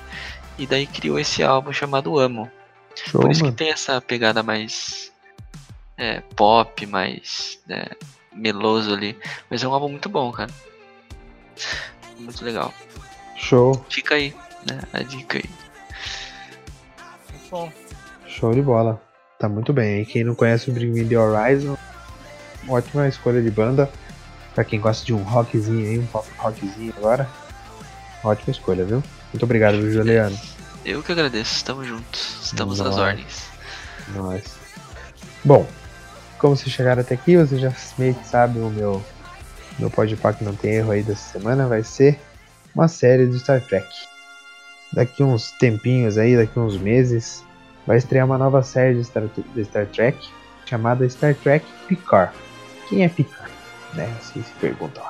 e daí criou esse álbum chamado Amo. Show, Por isso mano. que tem essa pegada mais é, pop, mais né, meloso ali. Mas é um álbum muito bom, cara. Muito legal. Show, Fica aí, né? A dica aí. Muito bom. show de bola. Tá muito bem. E quem não conhece o Bring Me The Horizon, ótima escolha de banda. Pra quem gosta de um rockzinho aí, um pop rockzinho agora. Ótima escolha, viu? Muito obrigado, viu, Juliano. Eu que agradeço, estamos juntos. Estamos às Nossa. ordens. Nós. Bom, como vocês chegaram até aqui, você já meio que sabe o meu meu podpah que não tem erro aí dessa semana vai ser uma série de Star Trek. Daqui uns tempinhos aí, daqui uns meses, vai estrear uma nova série de Star, de Star Trek chamada Star Trek Picard. Quem é Picard? Né? Assim se perguntam.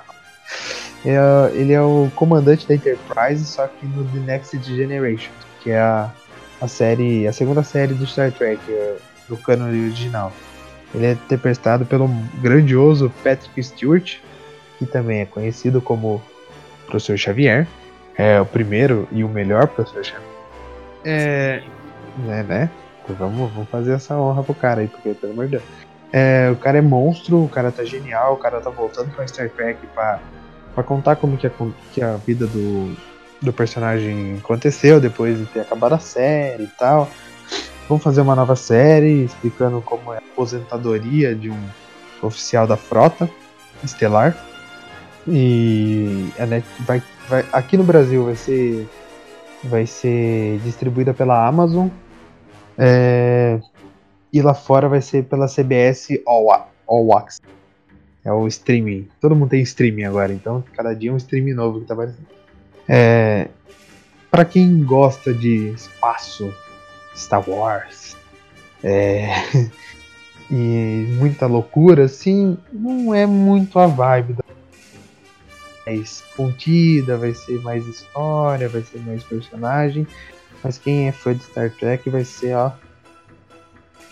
É, ele é o comandante da Enterprise, só que no The Next Generation, que é a, a série, a segunda série do Star Trek, é, do cânone original. Ele é interpretado pelo grandioso Patrick Stewart, que também é conhecido como Professor Xavier. É o primeiro e o melhor Professor Xavier. É, né, né? Então vamos, vamos fazer essa honra pro cara aí, porque pelo amor de Deus. É, o cara é monstro, o cara tá genial, o cara tá voltando pra Star Trek pra, pra contar como que a, que a vida do, do personagem aconteceu depois de ter acabado a série e tal. Vamos fazer uma nova série explicando como é a aposentadoria de um oficial da frota estelar. E a Net vai, vai, aqui no Brasil vai ser vai ser distribuída pela Amazon. É, e lá fora vai ser pela CBS All, All Access. É o streaming. Todo mundo tem streaming agora, então cada dia é um streaming novo que tá aparecendo. É, para quem gosta de espaço, Star Wars, é, e muita loucura, assim, não é muito a vibe da mais contida, vai ser mais história, vai ser mais personagem, mas quem é fã de Star Trek vai ser, ó,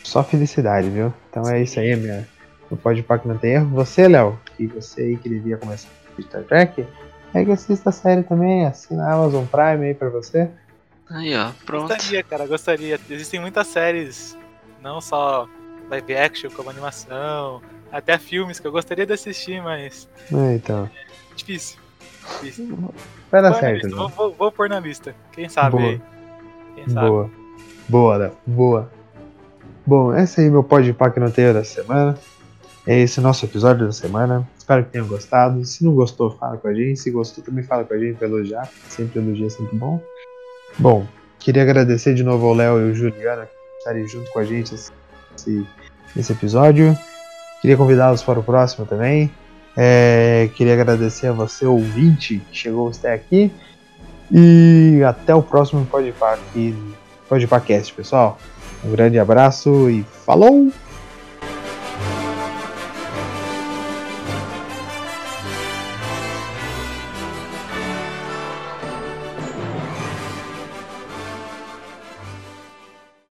só felicidade, viu? Então é isso aí, minha. Não pode parar que não tem erro. Você, Léo, que você aí que devia começar a Star Trek, é que assista a série também, assina a Amazon Prime aí pra você. Aí, ó, pronto. Gostaria, cara, gostaria. Existem muitas séries, não só live action, como animação, até filmes que eu gostaria de assistir, mas É, então, difícil. difícil. vai dar certo, né? vou, vou, vou pôr na lista. Quem sabe Boa. Sabe? Boa. Boa, Léo. Boa. Bom, esse aí é meu pode pá que não tenho da semana. É esse o nosso episódio da semana. Espero que tenham gostado. Se não gostou, fala com a gente. Se gostou, também fala com a gente pra elogiar. Sempre elogio é sempre bom. Bom, queria agradecer de novo ao Léo e ao Juliana por estarem junto com a gente nesse, nesse episódio. Queria convidá-los para o próximo também. É, queria agradecer a você, ouvinte, que chegou até aqui. E até o próximo Podpah aqui, Podpahcast, pessoal. Um grande abraço e falou!